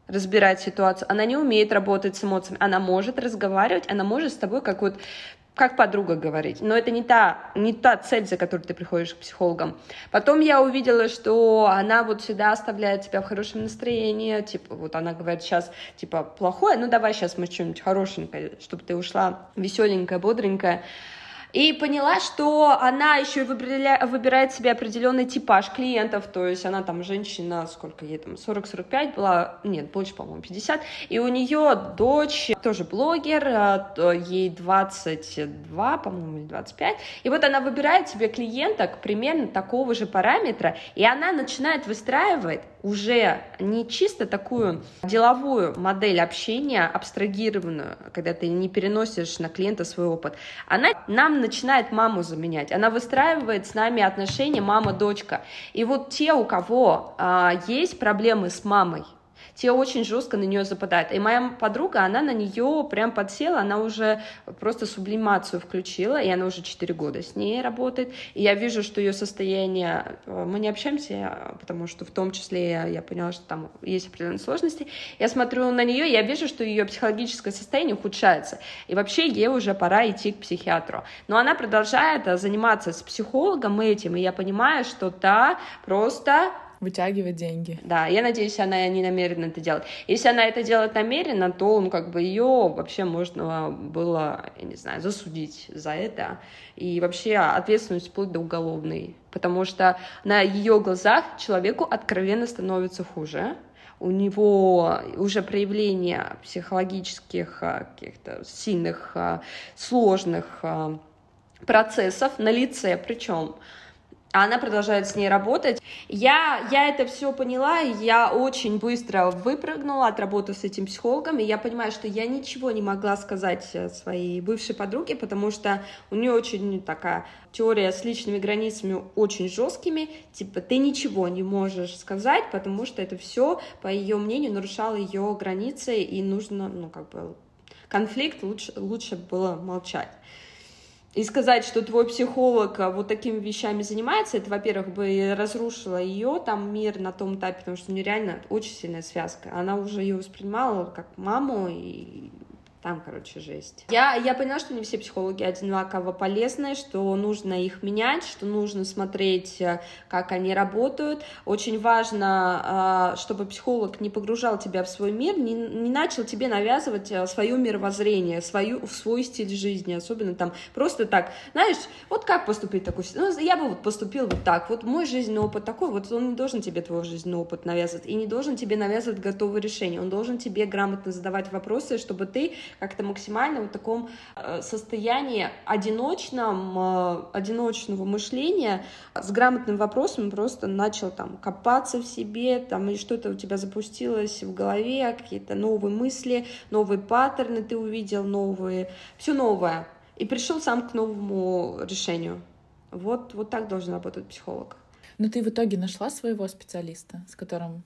разбирать ситуацию, она не умеет работать с эмоциями, она может разговаривать, она может с тобой как вот как подруга говорить, но это не та, не та цель, за которой ты приходишь к психологам. Потом я увидела, что она вот всегда оставляет тебя в хорошем настроении, типа, вот она говорит сейчас, типа, плохое, ну давай сейчас мы что-нибудь хорошенькое, чтобы ты ушла веселенькая, бодренькая. И поняла, что она еще и выбирает себе определенный типаж клиентов, то есть она там женщина, сколько ей там, 40-45 была, нет, больше, по-моему, 50, и у нее дочь тоже блогер, а, ей 22, по-моему, или 25, и вот она выбирает себе клиенток примерно такого же параметра, и она начинает выстраивать уже не чисто такую деловую модель общения, абстрагированную, когда ты не переносишь на клиента свой опыт, она нам начинает маму заменять, она выстраивает с нами отношения мама-дочка. И вот те, у кого а, есть проблемы с мамой, те очень жестко на нее западают. И моя подруга, она на нее прям подсела, она уже просто сублимацию включила, и она уже 4 года с ней работает. И я вижу, что ее состояние... Э, мы не общаемся, потому что в том числе я, я поняла, что там есть определенные сложности. Я смотрю на нее, я вижу, что ее психологическое состояние ухудшается. И вообще ей уже пора идти к психиатру. Но она продолжает э, заниматься с психологом этим, и я понимаю, что та просто вытягивать деньги. Да, я надеюсь, она не намеренно это делает. Если она это делает намеренно, то, ну, как бы ее вообще можно было, я не знаю, засудить за это. И вообще ответственность вплоть до уголовной. Потому что на ее глазах человеку откровенно становится хуже у него уже проявление психологических а, каких-то сильных, а, сложных а, процессов на лице, причем а она продолжает с ней работать. Я, я это все поняла, я очень быстро выпрыгнула, отработав с этим психологом, и я понимаю, что я ничего не могла сказать э, своей бывшей подруге, потому что у нее очень такая теория с личными границами очень жесткими, типа ты ничего не можешь сказать, потому что это все, по ее мнению, нарушало ее границы, и нужно, ну, как бы, конфликт лучше, лучше было молчать. И сказать, что твой психолог а, вот такими вещами занимается, это, во-первых, бы разрушило ее там мир на том этапе, потому что у нее реально очень сильная связка. Она уже ее воспринимала как маму, и там, короче, жесть. Я, я поняла, что не все психологи одинаково полезны, что нужно их менять, что нужно смотреть, э, как они работают. Очень важно, а, чтобы психолог не погружал тебя в свой мир, не, не начал тебе навязывать э, свое мировоззрение, свою, свой стиль жизни, особенно там просто так, знаешь, вот как поступить такой, ну, я бы вот поступил вот так, вот мой жизненный опыт такой, вот он не должен тебе твой жизненный опыт навязывать, и не должен тебе навязывать готовые решения, он должен тебе грамотно задавать вопросы, чтобы ты как-то максимально в таком э, состоянии одиночном, э, одиночного мышления с грамотным вопросом просто начал там копаться в себе, там и что-то у тебя запустилось в голове, какие-то новые мысли, новые паттерны ты увидел, новые, все новое. И пришел сам к новому решению. Вот, вот так должен работать психолог. Но ты в итоге нашла своего специалиста, с которым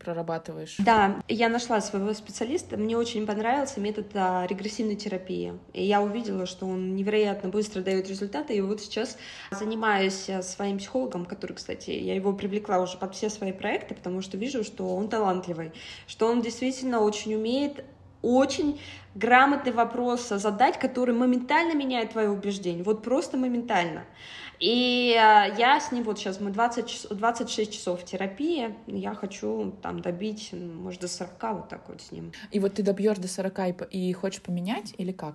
прорабатываешь? Да, я нашла своего специалиста. Мне очень понравился метод а, регрессивной терапии. И я увидела, что он невероятно быстро дает результаты. И вот сейчас занимаюсь а, своим психологом, который, кстати, я его привлекла уже под все свои проекты, потому что вижу, что он талантливый, что он действительно очень умеет очень грамотный вопрос задать, который моментально меняет твое убеждение, вот просто моментально. И э, я с ним вот сейчас, мы 20, 26 часов терапии, я хочу там добить, может, до 40 вот так вот с ним. И вот ты добьешь до 40 и, и хочешь поменять или как?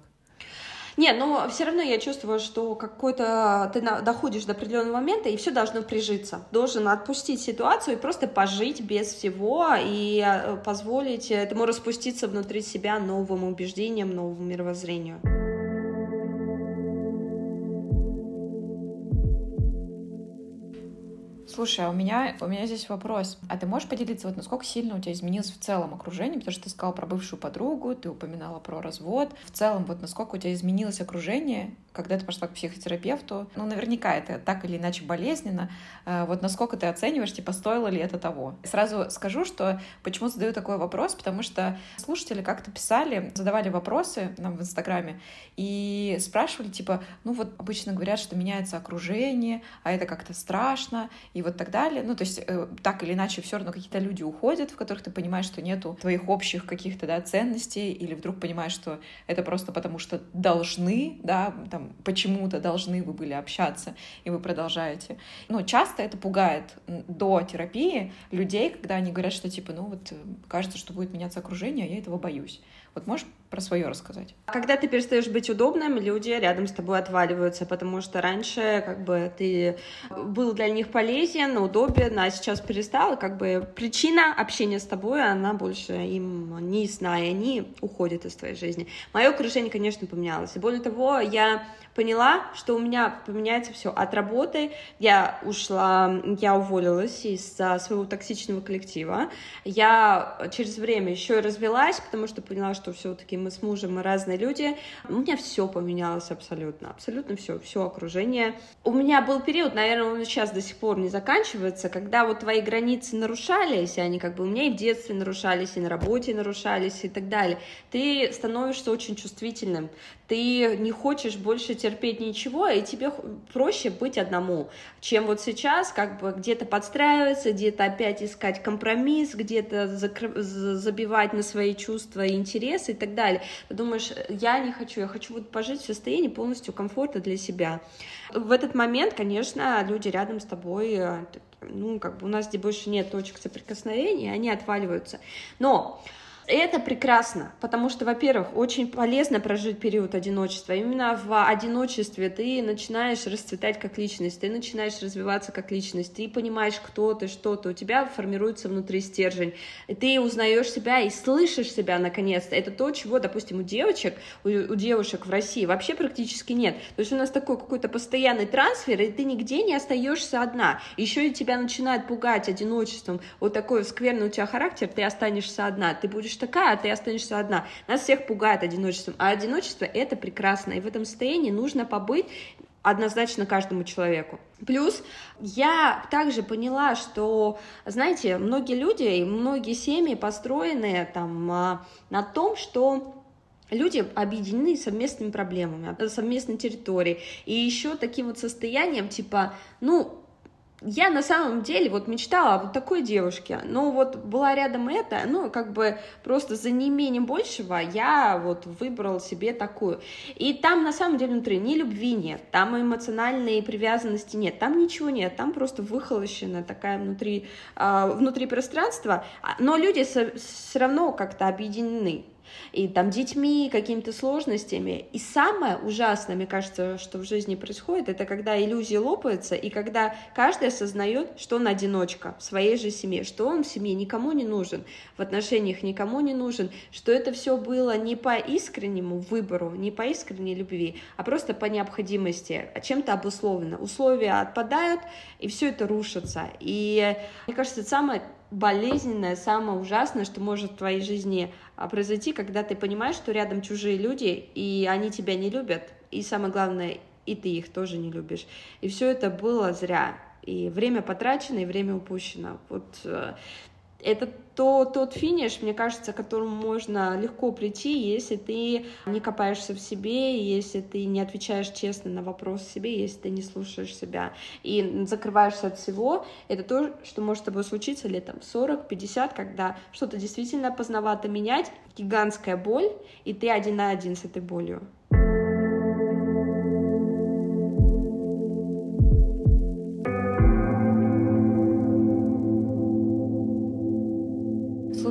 Не, но все равно я чувствую, что какой-то ты доходишь до определенного момента, и все должно прижиться. Должен отпустить ситуацию и просто пожить без всего и э, позволить этому распуститься внутри себя новым убеждениям, новому мировоззрению. Слушай, а у меня, у меня здесь вопрос. А ты можешь поделиться, вот насколько сильно у тебя изменилось в целом окружение? Потому что ты сказала про бывшую подругу, ты упоминала про развод. В целом, вот насколько у тебя изменилось окружение когда ты пошла к психотерапевту, ну, наверняка это так или иначе болезненно. А, вот насколько ты оцениваешь, типа, стоило ли это того? Сразу скажу, что почему задаю такой вопрос, потому что слушатели как-то писали, задавали вопросы нам в Инстаграме и спрашивали, типа, ну, вот обычно говорят, что меняется окружение, а это как-то страшно, и вот так далее. Ну, то есть э, так или иначе все равно какие-то люди уходят, в которых ты понимаешь, что нету твоих общих каких-то, да, ценностей, или вдруг понимаешь, что это просто потому, что должны, да, там, почему-то должны вы были общаться, и вы продолжаете. Но часто это пугает до терапии людей, когда они говорят, что типа, ну вот кажется, что будет меняться окружение, а я этого боюсь. Вот можешь про свое рассказать? Когда ты перестаешь быть удобным, люди рядом с тобой отваливаются, потому что раньше как бы ты был для них полезен, удобен, а сейчас перестал, как бы причина общения с тобой, она больше им не ясна, и они уходят из твоей жизни. Мое окружение, конечно, поменялось. И более того, я поняла, что у меня поменяется все от работы. Я ушла, я уволилась из своего токсичного коллектива. Я через время еще и развелась, потому что поняла, что все-таки мы с мужем мы разные люди. У меня все поменялось абсолютно, абсолютно все, все окружение. У меня был период, наверное, он сейчас до сих пор не заканчивается, когда вот твои границы нарушались, и они как бы у меня и в детстве нарушались, и на работе нарушались, и так далее. Ты становишься очень чувствительным, ты не хочешь больше терпеть ничего, и тебе проще быть одному, чем вот сейчас как бы где-то подстраиваться, где-то опять искать компромисс, где-то забивать на свои чувства и интересы и так далее. Ты думаешь, я не хочу, я хочу вот пожить в состоянии полностью комфорта для себя. В этот момент, конечно, люди рядом с тобой э, ну, как бы у нас где больше нет точек соприкосновения, они отваливаются. Но это прекрасно, потому что, во-первых, очень полезно прожить период одиночества. Именно в одиночестве ты начинаешь расцветать как личность, ты начинаешь развиваться как личность, ты понимаешь, кто ты, что ты, у тебя формируется внутри стержень, и ты узнаешь себя и слышишь себя наконец-то. Это то, чего, допустим, у девочек, у, у девушек в России вообще практически нет. То есть у нас такой какой-то постоянный трансфер, и ты нигде не остаешься одна. Еще и тебя начинает пугать одиночеством. Вот такой скверный у тебя характер, ты останешься одна, ты будешь такая, а ты останешься одна. Нас всех пугает одиночеством, а одиночество — это прекрасно, и в этом состоянии нужно побыть однозначно каждому человеку. Плюс я также поняла, что, знаете, многие люди и многие семьи построены там а, на том, что Люди объединены совместными проблемами, совместной территорией. И еще таким вот состоянием, типа, ну, я на самом деле вот мечтала о вот такой девушке, но вот была рядом эта, ну, как бы просто за неимением большего я вот выбрал себе такую. И там на самом деле внутри ни любви нет, там эмоциональной привязанности нет, там ничего нет, там просто выхолощена такая внутри, э, внутри пространства, а, но люди все равно как-то объединены и там детьми, какими-то сложностями. И самое ужасное, мне кажется, что в жизни происходит, это когда иллюзии лопаются, и когда каждый осознает, что он одиночка в своей же семье, что он в семье никому не нужен, в отношениях никому не нужен, что это все было не по искреннему выбору, не по искренней любви, а просто по необходимости, а чем-то обусловлено. Условия отпадают, и все это рушится. И мне кажется, это самое болезненное, самое ужасное, что может в твоей жизни а, произойти, когда ты понимаешь, что рядом чужие люди, и они тебя не любят, и самое главное, и ты их тоже не любишь. И все это было зря. И время потрачено, и время упущено. Вот э, это то, тот финиш, мне кажется, к которому можно легко прийти, если ты не копаешься в себе, если ты не отвечаешь честно на вопрос себе, если ты не слушаешь себя и закрываешься от всего. Это то, что может с тобой случиться летом 40-50, когда что-то действительно поздновато менять, гигантская боль, и ты один на один с этой болью.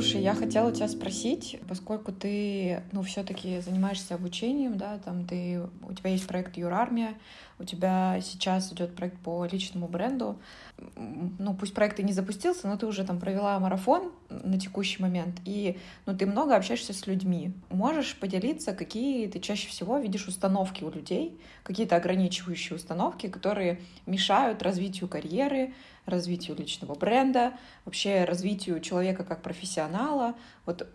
Слушай, я хотела тебя спросить, поскольку ты, ну, все-таки занимаешься обучением, да, там ты, у тебя есть проект Юрармия, у тебя сейчас идет проект по личному бренду. Ну, пусть проект и не запустился, но ты уже там провела марафон на текущий момент, и ну, ты много общаешься с людьми. Можешь поделиться, какие ты чаще всего видишь установки у людей, какие-то ограничивающие установки, которые мешают развитию карьеры, развитию личного бренда, вообще развитию человека как профессионала. Вот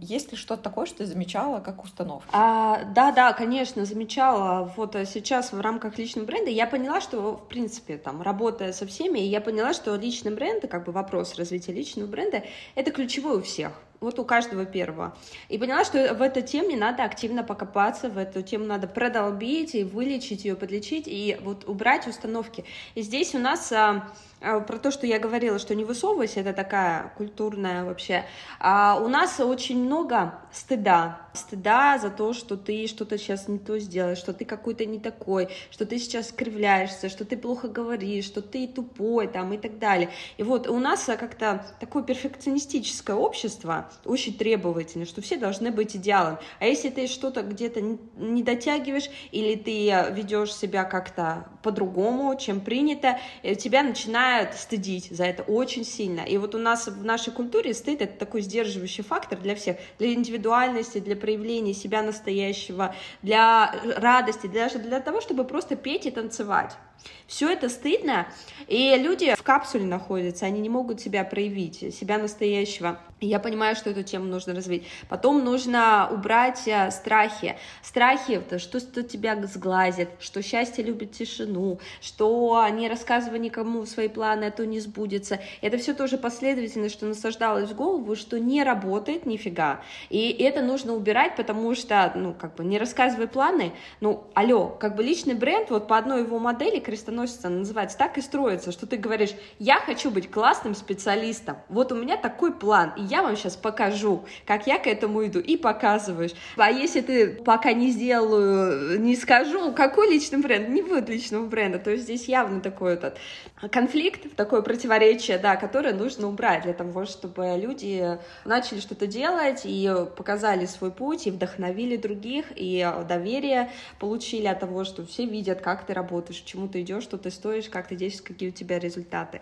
есть ли что-то такое, что ты замечала как установку? А, да, да, конечно, замечала. Вот э, сейчас в рамках личного бренда я поняла, что, в принципе, там, работая со всеми, я поняла, что личный бренд, как бы вопрос развития личного бренда, это ключевой у всех вот у каждого первого. И поняла, что в этой теме надо активно покопаться, в эту тему надо продолбить и вылечить ее, подлечить, и вот убрать установки. И здесь у нас а, а, про то, что я говорила, что не высовывайся, это такая культурная вообще. А у нас очень много стыда, стыда за то, что ты что-то сейчас не то сделаешь, что ты какой-то не такой, что ты сейчас кривляешься, что ты плохо говоришь, что ты тупой там и так далее. И вот у нас как-то такое перфекционистическое общество, очень требовательное, что все должны быть идеалом. А если ты что-то где-то не дотягиваешь или ты ведешь себя как-то по-другому, чем принято, э, тебя начинают стыдить за это очень сильно. И вот у нас в нашей культуре стыд — это такой сдерживающий фактор для всех, для индивидуальности, для проявления себя настоящего, для радости, даже для того, чтобы просто петь и танцевать. Все это стыдно, и люди в капсуле находятся, они не могут себя проявить, себя настоящего. я понимаю, что эту тему нужно развить. Потом нужно убрать э, страхи. Страхи, что, что тебя сглазит, что счастье любит тишину, что не рассказывай никому свои планы, а то не сбудется. Это все тоже последовательно, что насаждалось в голову, что не работает нифига. И это нужно убирать, потому что, ну, как бы, не рассказывай планы, ну, алло, как бы личный бренд, вот по одной его модели крестоносица называется, так и строится, что ты говоришь, я хочу быть классным специалистом, вот у меня такой план, и я вам сейчас покажу, как я к этому иду, и показываешь. А если ты пока не сделаю, не скажу, какой личный бренд, не будет личного бренда, то есть здесь явно такой этот конфликт, такое противоречие, да, которое нужно убрать для того, чтобы люди начали что-то делать и показали свой путь, и вдохновили других, и доверие получили от того, что все видят, как ты работаешь, чему ты идешь, что ты стоишь, как ты действуешь, какие у тебя результаты.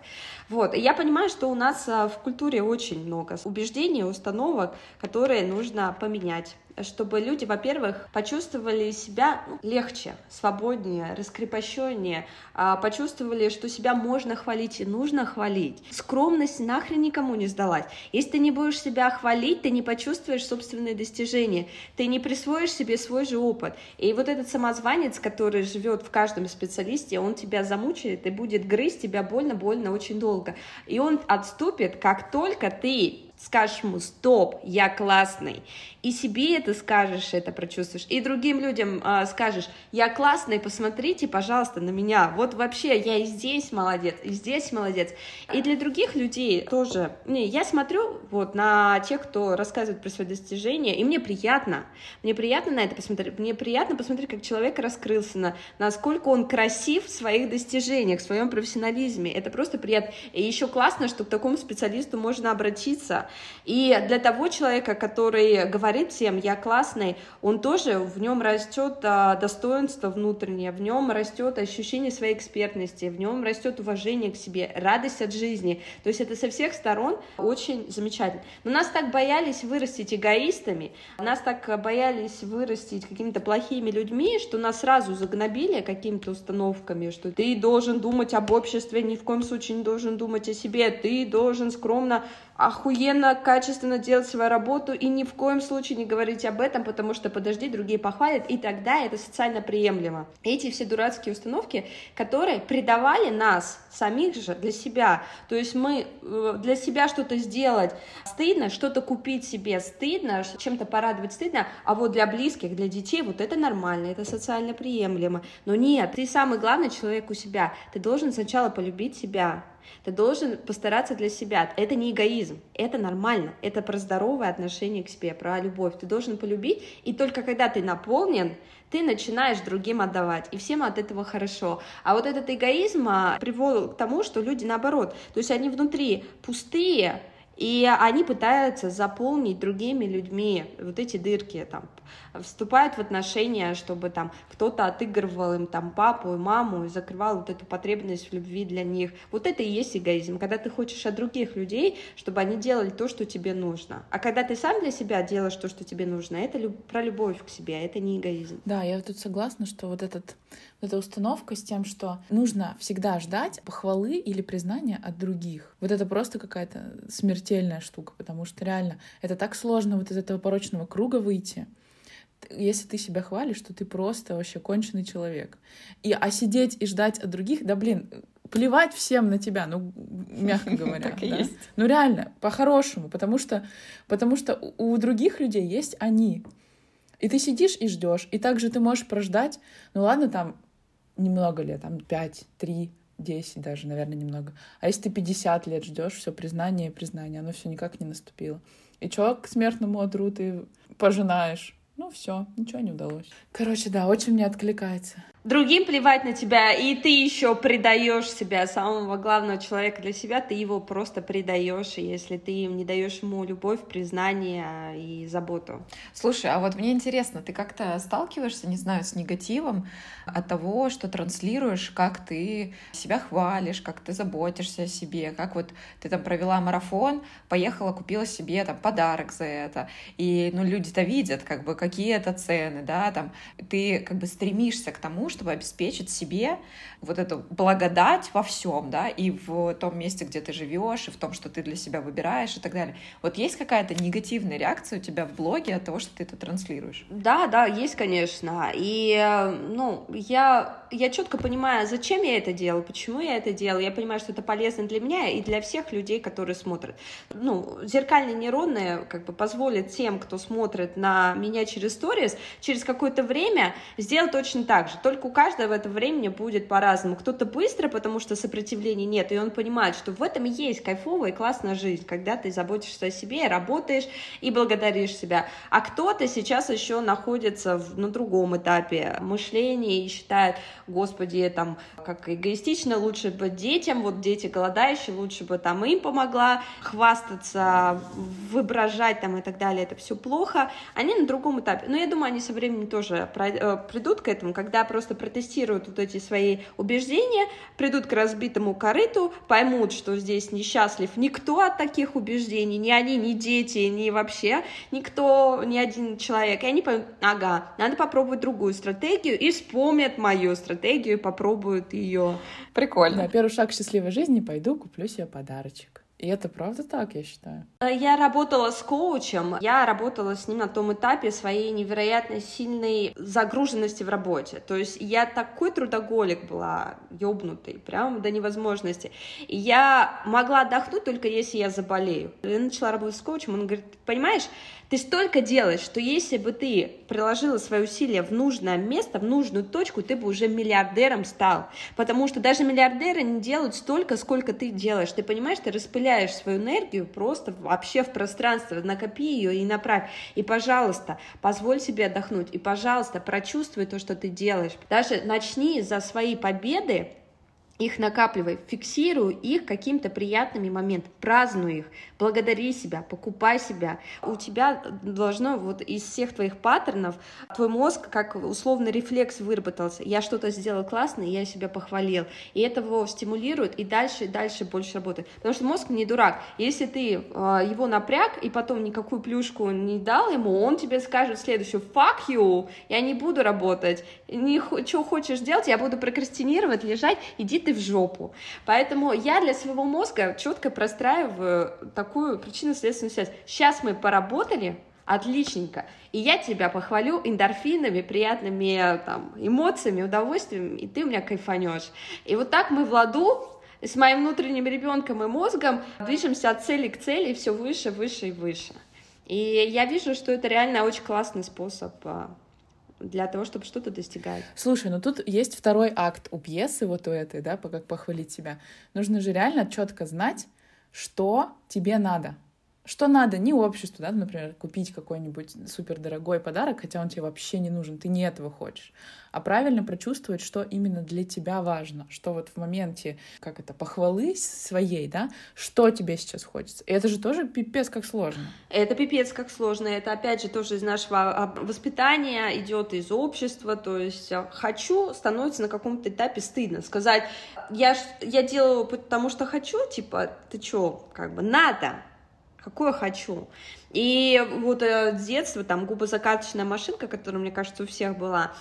Вот, и я понимаю, что у нас а, в культуре очень много убеждений, установок, которые нужно поменять чтобы люди, во-первых, почувствовали себя ну, легче, свободнее, раскрепощеннее, а, почувствовали, что себя можно хвалить и нужно хвалить. Скромность нахрен никому не сдалась. Если ты не будешь себя хвалить, ты не почувствуешь собственные достижения, ты не присвоишь себе свой же опыт. И вот этот самозванец, который живет в каждом специалисте, он тебя замучает и будет грызть тебя больно-больно очень долго. И он отступит, как только ты скажешь ему «стоп, я классный», и себе это скажешь, это прочувствуешь, и другим людям э, скажешь «я классный, посмотрите, пожалуйста, на меня, вот вообще я и здесь молодец, и здесь молодец». И для других людей тоже, не, я смотрю вот на тех, кто рассказывает про свои достижения, и мне приятно, мне приятно на это посмотреть, мне приятно посмотреть, как человек раскрылся, на, насколько он красив в своих достижениях, в своем профессионализме, это просто приятно. И еще классно, что к такому специалисту можно обратиться, и для того человека, который говорит всем, я классный, он тоже, в нем растет а, достоинство внутреннее, в нем растет ощущение своей экспертности, в нем растет уважение к себе, радость от жизни. То есть это со всех сторон очень замечательно. Но нас так боялись вырастить эгоистами, нас так боялись вырастить какими-то плохими людьми, что нас сразу загнобили какими-то установками, что ты должен думать об обществе, ни в коем случае не должен думать о себе, ты должен скромно охуенно, качественно делать свою работу и ни в коем случае не говорить об этом, потому что подожди, другие похвалят, и тогда это социально приемлемо. Эти все дурацкие установки, которые предавали нас, самих же, для себя. То есть мы э, для себя что-то сделать стыдно, что-то купить себе стыдно, чем-то порадовать стыдно, а вот для близких, для детей вот это нормально, это социально приемлемо. Но нет, ты самый главный человек у себя. Ты должен сначала полюбить себя, ты должен постараться для себя. Это не эгоизм, это нормально. Это про здоровое отношение к себе, про любовь. Ты должен полюбить, и только когда ты наполнен, ты начинаешь другим отдавать, и всем от этого хорошо. А вот этот эгоизм а, привел к тому, что люди наоборот, то есть они внутри пустые, И они пытаются заполнить другими людьми вот эти дырки, там, вступают в отношения, чтобы там кто-то отыгрывал им там папу и маму и закрывал вот эту потребность в любви для них. Вот это и есть эгоизм, когда ты хочешь от других людей, чтобы они делали то, что тебе нужно. А когда ты сам для себя делаешь то, что тебе нужно, это люб... про любовь к себе, а это не эгоизм. Да, я тут согласна, что вот этот эта установка с тем, что нужно всегда ждать похвалы или признания от других. Вот это просто какая-то смертельная штука, потому что реально это так сложно вот из этого порочного круга выйти если ты себя хвалишь, что ты просто вообще конченый человек. И, а сидеть и ждать от других, да блин, плевать всем на тебя, ну, мягко говоря. Так и есть. Ну, реально, по-хорошему, потому что, потому что у других людей есть они. И ты сидишь и ждешь, и также ты можешь прождать, ну ладно, там немного лет, там 5, 3, 10 даже, наверное, немного. А если ты 50 лет ждешь, все признание и признание, оно все никак не наступило. И чё к смертному отру ты пожинаешь? Ну все, ничего не удалось. Короче, да, очень мне откликается другим плевать на тебя, и ты еще предаешь себя, самого главного человека для себя, ты его просто предаешь, если ты им не даешь ему любовь, признание и заботу. Слушай, а вот мне интересно, ты как-то сталкиваешься, не знаю, с негативом от того, что транслируешь, как ты себя хвалишь, как ты заботишься о себе, как вот ты там провела марафон, поехала, купила себе там подарок за это, и ну люди-то видят, как бы, какие это цены, да, там, ты как бы стремишься к тому, чтобы обеспечить себе вот эту благодать во всем, да, и в том месте, где ты живешь, и в том, что ты для себя выбираешь и так далее. Вот есть какая-то негативная реакция у тебя в блоге от того, что ты это транслируешь? Да, да, есть, конечно. И, ну, я, я четко понимаю, зачем я это делаю, почему я это делаю. Я понимаю, что это полезно для меня и для всех людей, которые смотрят. Ну, зеркальные нейроны как бы позволят тем, кто смотрит на меня через сторис, через какое-то время сделать точно так же. Только у каждого в это время будет по-разному. Кто-то быстро, потому что сопротивления нет, и он понимает, что в этом есть кайфовая и классная жизнь, когда ты заботишься о себе, работаешь и благодаришь себя. А кто-то сейчас еще находится в, на другом этапе мышления и считает, господи, там, как эгоистично, лучше бы детям, вот дети голодающие, лучше бы там им помогла хвастаться, выображать там и так далее, это все плохо. Они на другом этапе. Но я думаю, они со временем тоже э, придут к этому, когда просто протестируют вот эти свои убеждения, придут к разбитому корыту, поймут, что здесь несчастлив никто от таких убеждений, ни они, ни дети, ни вообще никто, ни один человек. И они поймут, ага, надо попробовать другую стратегию, и вспомнят мою стратегию, попробуют ее. Прикольно. Да, первый шаг счастливой жизни, пойду куплю себе подарочек. И это правда так, я считаю. Э, я работала с коучем, я работала с ним на том этапе своей невероятно сильной загруженности в работе. То есть я такой трудоголик была, ёбнутый, прям до невозможности. И я могла отдохнуть только если я заболею. Я начала работать с коучем, он говорит, понимаешь, ты столько делаешь, что если бы ты приложила свои усилия в нужное место, в нужную точку, ты бы уже миллиардером стал. Потому что даже миллиардеры не делают столько, сколько ты делаешь. Ты понимаешь, ты распыляешь свою энергию просто вообще в пространство, накопи ее и направь. И, пожалуйста, позволь себе отдохнуть. И, пожалуйста, прочувствуй то, что ты делаешь. Даже начни за свои победы их накапливай, фиксируй их какими-то приятными моментами, празднуй их, благодари себя, покупай себя. У тебя должно вот из всех твоих паттернов твой мозг как условно рефлекс выработался. Я что-то сделал классно, я себя похвалил. И это его стимулирует и дальше и дальше больше работает. Потому что мозг не дурак. Если ты э, его напряг и потом никакую плюшку не дал ему, он тебе скажет следующую fuck you, я не буду работать, не, что хочешь делать, я буду прокрастинировать, лежать, иди ты в жопу. Поэтому я для своего мозга четко простраиваю такую причинно-следственную связь. Сейчас мы поработали, отличненько. И я тебя похвалю эндорфинами, приятными там, эмоциями, удовольствием, и ты у меня кайфанешь. И вот так мы в ладу с моим внутренним ребенком и мозгом движемся от цели к цели, все выше, выше и выше. И я вижу, что это реально очень классный способ а, для того, чтобы что-то достигать. Слушай, ну тут есть второй акт у пьесы, вот у этой, да, как похвалить себя. Нужно же реально четко знать, что тебе надо. Что надо не обществу, да, например, купить какой-нибудь супердорогой подарок, хотя он тебе вообще не нужен, ты не этого хочешь, а правильно прочувствовать, что именно для тебя важно, что вот в моменте, как это, похвалы своей, да, что тебе сейчас хочется. И это же тоже пипец как сложно. Это пипец как сложно, это опять же тоже из нашего а, воспитания идет из общества, то есть а, хочу становится на каком-то этапе стыдно сказать, я, я делаю потому что хочу, типа, ты чё, как бы надо, какое хочу. И вот э, с детства там губозакаточная машинка, которая, мне кажется, у всех была,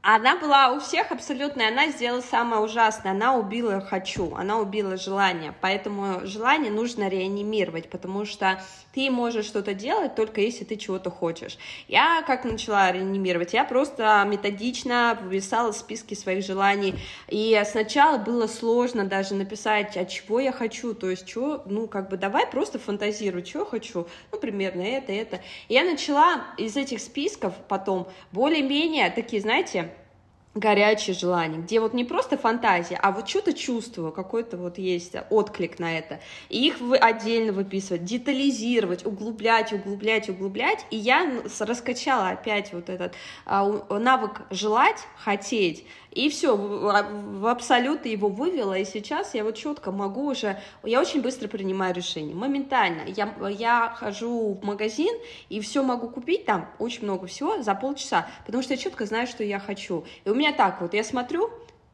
она была у всех абсолютно, она сделала самое ужасное, она убила «хочу», она убила желание, поэтому желание нужно реанимировать, потому что ты можешь что-то делать только если ты чего-то хочешь. Я как начала реанимировать? Я просто методично писала списки своих желаний, и сначала было сложно даже написать, а чего я хочу, то есть, что, ну, как бы, давай просто фантазируй, чего хочу, ну, примерно это, это. Я начала из этих списков потом более-менее такие, знаете, горячее желание, где вот не просто фантазия, а вот что-то чувствую, какой-то вот есть отклик на это. И их вы отдельно выписывать, детализировать, углублять, углублять, углублять. И я раскачала опять вот этот а, навык желать, хотеть, и все, в абсолют его вывела, и сейчас я вот четко могу уже, я очень быстро принимаю решения, моментально. Я, я хожу в магазин и все могу купить там, очень много всего, за полчаса, потому что я четко знаю, что я хочу. И у меня так вот, я смотрю,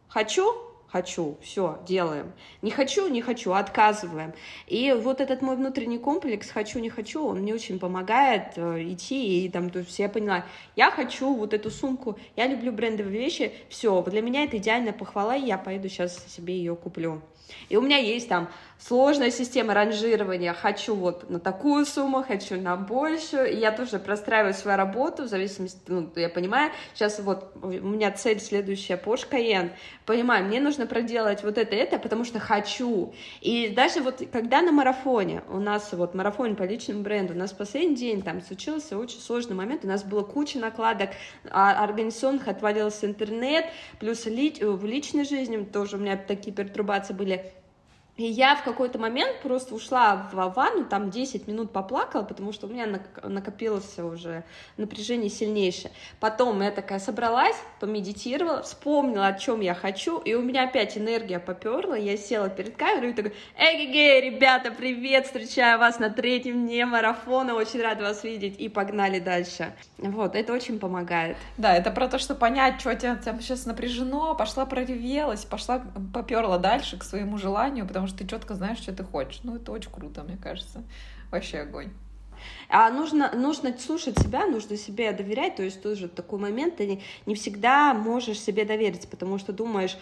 хочу, хочу, все, делаем. Не хочу, не хочу, отказываем. И вот этот мой внутренний комплекс хочу, не хочу, он мне очень помогает э, идти и там, то есть я поняла, я хочу вот эту сумку, я люблю брендовые вещи, все, для меня это идеальная похвала, и я пойду сейчас себе ее куплю. И у меня есть там сложная система ранжирования. Хочу вот на такую сумму, хочу на большую. И я тоже простраиваю свою работу в зависимости, ну, я понимаю, сейчас вот у меня цель следующая, Porsche Cayenne. Понимаю, мне нужно проделать вот это, это, потому что хочу. И даже вот когда на марафоне, у нас вот марафон по личному бренду, у нас последний день там случился очень сложный момент, у нас было куча накладок, а организационных отвалился интернет, плюс ли, в личной жизни тоже у меня такие пертурбации были, и я в какой-то момент просто ушла в ванну, там 10 минут поплакала, потому что у меня накопилось уже напряжение сильнейшее. Потом я такая собралась, помедитировала, вспомнила, о чем я хочу, и у меня опять энергия поперла, я села перед камерой и такая, эй, ребята, привет, встречаю вас на третьем дне марафона, очень рада вас видеть, и погнали дальше. Вот, это очень помогает. Да, это про то, что понять, что тебя, тебя сейчас напряжено, пошла проревелась, пошла поперла дальше к своему желанию, потому потому что ты четко знаешь, что ты хочешь. Ну, это очень круто, мне кажется. Вообще огонь. А нужно, нужно слушать себя, нужно себе доверять, то есть тоже такой момент, ты не, не всегда можешь себе доверить, потому что думаешь,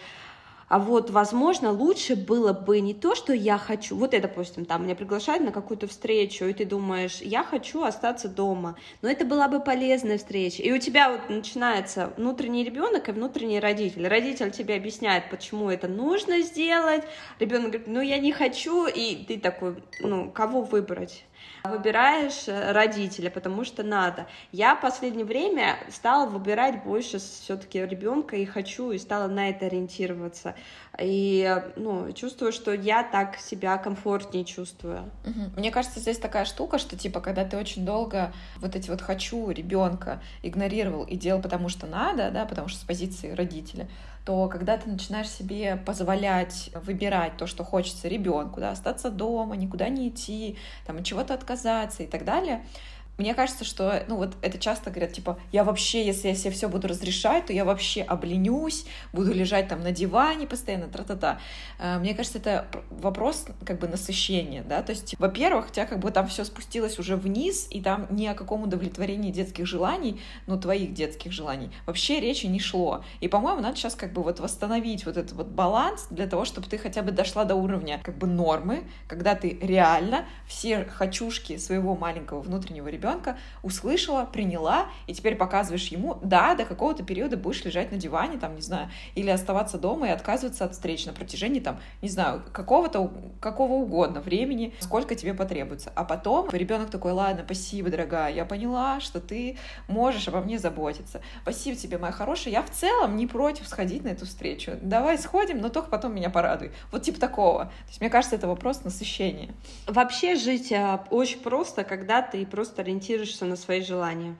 а вот, возможно, лучше было бы не то, что я хочу, вот это, допустим, там меня приглашают на какую-то встречу, и ты думаешь, я хочу остаться дома, но это была бы полезная встреча, и у тебя вот начинается внутренний ребенок и внутренний родитель. Родитель тебе объясняет, почему это нужно сделать, ребенок говорит, ну я не хочу, и ты такой, ну кого выбрать? Выбираешь э, родителя, потому что надо. Я в последнее время стала выбирать больше все-таки ребенка и хочу, и стала на это ориентироваться. И ну, чувствую, что я так себя комфортнее чувствую. Мне кажется, здесь такая штука, что типа, когда ты очень долго вот эти вот хочу ребенка игнорировал и делал потому что надо, да, потому что с позиции родителя, то когда ты начинаешь себе позволять выбирать то, что хочется ребенку, да, остаться дома, никуда не идти, там, от чего-то отказаться и так далее, мне кажется, что, ну вот это часто говорят, типа, я вообще, если я себе все буду разрешать, то я вообще обленюсь, буду лежать там на диване постоянно, тра-та-та. Э, мне кажется, это вопрос как бы насыщения, да, то есть, во-первых, у тебя как бы там все спустилось уже вниз, и там ни о каком удовлетворении детских желаний, ну, твоих детских желаний, вообще речи не шло. И, по-моему, надо сейчас как бы вот восстановить вот этот вот баланс для того, чтобы ты хотя бы дошла до уровня как бы нормы, когда ты реально все хочушки своего маленького внутреннего ребенка ребенка, услышала, приняла, и теперь показываешь ему, да, до какого-то периода будешь лежать на диване, там, не знаю, или оставаться дома и отказываться от встреч на протяжении, там, не знаю, какого-то, какого угодно времени, сколько тебе потребуется. А потом ребенок такой, ладно, спасибо, дорогая, я поняла, что ты можешь обо мне заботиться. Спасибо тебе, моя хорошая, я в целом не против сходить на эту встречу. Давай сходим, но только потом меня порадуй. Вот типа такого. То есть, мне кажется, это вопрос насыщения. Вообще жить а, очень просто, когда ты просто ориентируешься на свои желания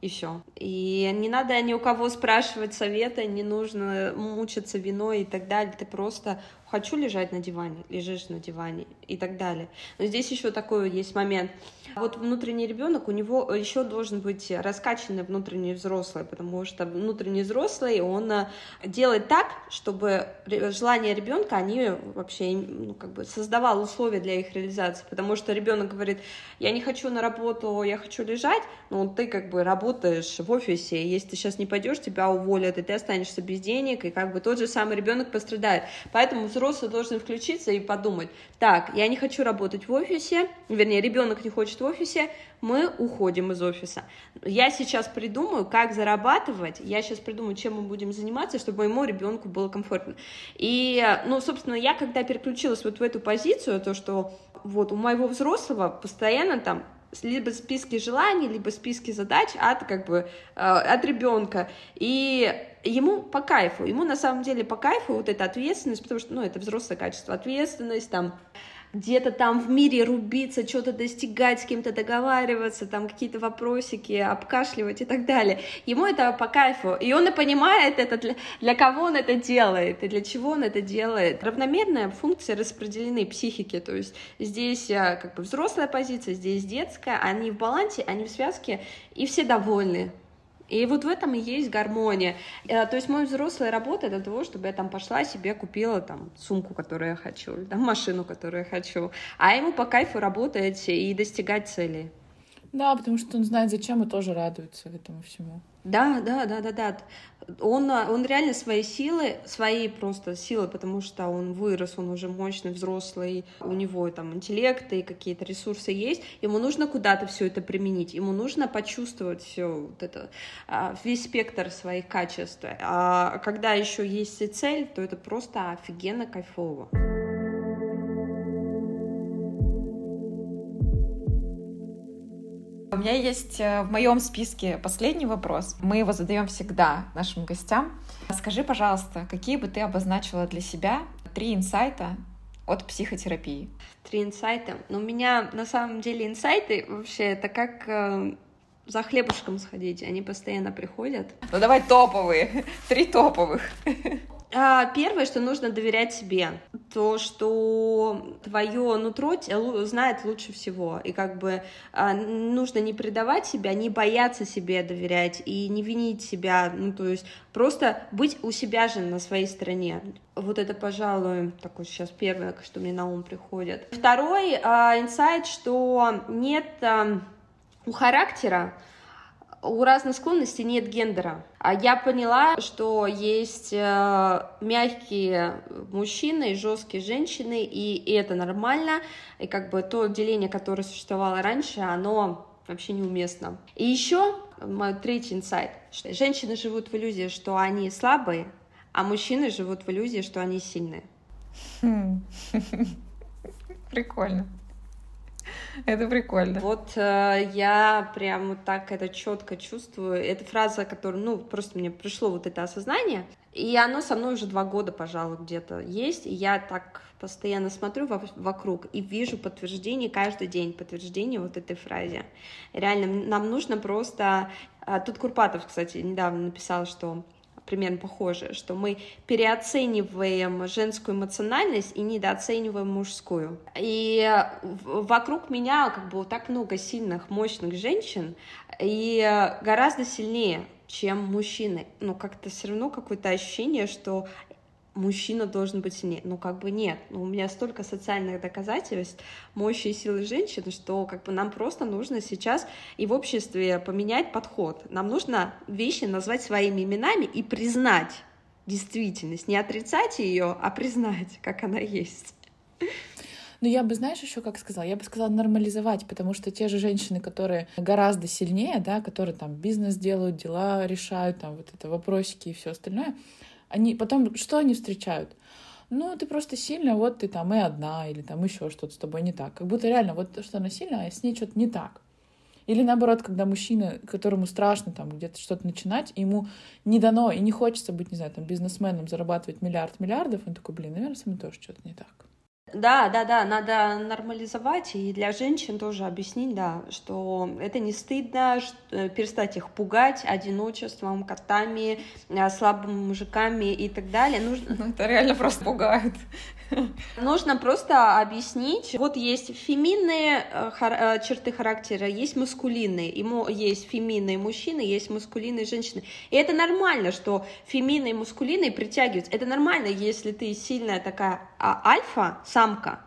и все. И не надо ни у кого спрашивать совета, не нужно мучиться виной и так далее. Ты просто хочу лежать на диване, лежишь на диване и так далее. Но здесь еще такой есть момент. Вот внутренний ребенок, у него еще должен быть раскачанный внутренний взрослый, потому что внутренний взрослый, он э, делает так, чтобы желания ребенка, они вообще ну, как бы создавал условия для их реализации, потому что ребенок говорит, я не хочу на работу, я хочу лежать, но ты как бы работаешь в офисе, если ты сейчас не пойдешь, тебя уволят, и ты останешься без денег, и как бы тот же самый ребенок пострадает. Поэтому взрослый должен включиться и подумать, так, я не хочу работать в офисе, вернее, ребенок не хочет в офисе, мы уходим из офиса. Я сейчас придумаю, как зарабатывать, я сейчас придумаю, чем мы будем заниматься, чтобы моему ребенку было комфортно. И, ну, собственно, я когда переключилась вот в эту позицию, то, что вот у моего взрослого постоянно там либо списки желаний, либо списки задач от как бы э, от ребенка. И ему по кайфу, ему на самом деле по кайфу вот эта ответственность, потому что, ну, это взрослое качество, ответственность, там, где-то там в мире рубиться, что-то достигать, с кем-то договариваться, там какие-то вопросики обкашливать и так далее. Ему это по кайфу, и он и понимает это, для, для кого он это делает, и для чего он это делает. Равномерные функции распределены психике, то есть здесь э, как бы взрослая позиция, здесь детская, они в балансе, они в связке, и все довольны. И вот в этом и есть гармония. Э, то есть мой взрослый работа для того, чтобы я там пошла себе купила там сумку, которую я хочу, или там машину, которую я хочу. А ему по кайфу работать и достигать целей. Да, потому что он знает, зачем и тоже радуется этому всему. Да, да, да, да, да. Он, он реально свои силы, свои просто силы, потому что он вырос, он уже мощный, взрослый, у него там интеллект и какие-то ресурсы есть, ему нужно куда-то все это применить, ему нужно почувствовать все вот это, а, весь спектр своих качеств. А когда еще есть цель, то это просто офигенно кайфово. У меня есть э, в моем списке последний вопрос. Мы его задаем всегда нашим гостям. Скажи, пожалуйста, какие бы ты обозначила для себя три инсайта от психотерапии? Три инсайта. Ну, у меня на самом деле инсайты вообще это как э, за хлебушком сходить, они постоянно приходят. Ну давай топовые, три топовых. А, первое, что нужно доверять себе. То, что твое нутро знает лучше всего. И как бы а, нужно не предавать себя, не бояться себе доверять и не винить себя. Ну, то есть просто быть у себя же на своей стороне. Вот это, пожалуй, такой сейчас первое, что мне на ум приходит. Второй а, инсайт, что нет у характера у разных склонностей нет гендера. А я поняла, что есть э, мягкие мужчины и жесткие женщины, и это нормально. И как бы то деление, которое существовало раньше, оно вообще неуместно. И еще мой третий инсайт, женщины живут в иллюзии, что они слабые, а мужчины живут в иллюзии, что они сильные. Хм. Прикольно. Это прикольно. Вот э, я прям вот так это четко чувствую. Это фраза, которая, ну, просто мне пришло вот это осознание. И оно со мной уже два года, пожалуй, где-то есть. И я так постоянно смотрю вокруг и вижу подтверждение каждый день, подтверждение вот этой фразе. Реально, нам нужно просто... А, тут Курпатов, кстати, недавно написал, что примерно похоже, что мы переоцениваем женскую эмоциональность и недооцениваем мужскую. И вокруг меня как бы так много сильных, мощных женщин, и гораздо сильнее, чем мужчины. Но как-то все равно какое-то ощущение, что мужчина должен быть сильнее. Ну, как бы нет. Ну, у меня столько социальных доказательств мощи и силы женщины, что как бы нам просто нужно сейчас и в обществе поменять подход. Нам нужно вещи назвать своими именами и признать действительность. Не отрицать ее, а признать, как она есть. Ну, я бы, знаешь, еще как сказала, я бы сказала нормализовать, потому что те же женщины, которые гораздо сильнее, да, которые там бизнес делают, дела решают, там вот это вопросики и все остальное, они потом что они встречают? Ну, ты просто сильная, вот ты там и одна, или там еще что-то с тобой не так. Как будто реально, вот что она сильная, а с ней что-то не так. Или наоборот, когда мужчина, которому страшно там где-то что-то начинать, ему не дано и не хочется быть, не знаю, там бизнесменом, зарабатывать миллиард миллиардов, он такой, блин, наверное, со мной тоже что-то не так. Да, да, да, надо нормализовать и для женщин тоже объяснить, да, что это не стыдно, э, перестать их пугать одиночеством, котами, э, слабыми мужиками и так далее. Нужно... Ну, это реально просто пугает. Нужно просто объяснить. Вот есть феминные э, хар- черты характера, есть маскулинные. Ему есть феминные мужчины, есть маскулинные женщины. И это нормально, что феминные и маскулинные притягиваются. Это нормально, если ты сильная такая а альфа, самка,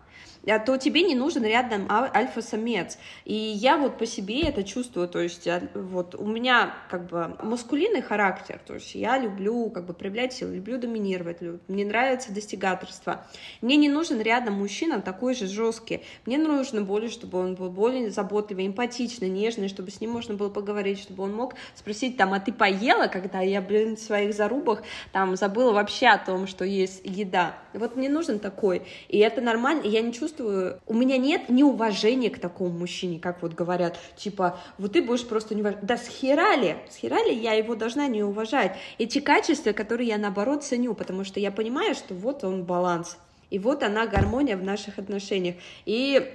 то тебе не нужен рядом альфа-самец. И я вот по себе это чувствую, то есть вот у меня как бы маскулинный характер, то есть я люблю как бы проявлять силу, люблю доминировать, мне нравится достигаторство. Мне не нужен рядом мужчина такой же жесткий, мне нужно более, чтобы он был более заботливый, эмпатичный, нежный, чтобы с ним можно было поговорить, чтобы он мог спросить там, а ты поела, когда я, блин, в своих зарубах там забыла вообще о том, что есть еда. Вот мне нужен такой, и это нормально, я не чувствую чувствую, у меня нет неуважения к такому мужчине, как вот говорят, типа, вот ты будешь просто не. Да с хера ли? С хера ли я его должна не уважать? Эти качества, которые я, наоборот, ценю, потому что я понимаю, что вот он баланс, и вот она гармония в наших отношениях. И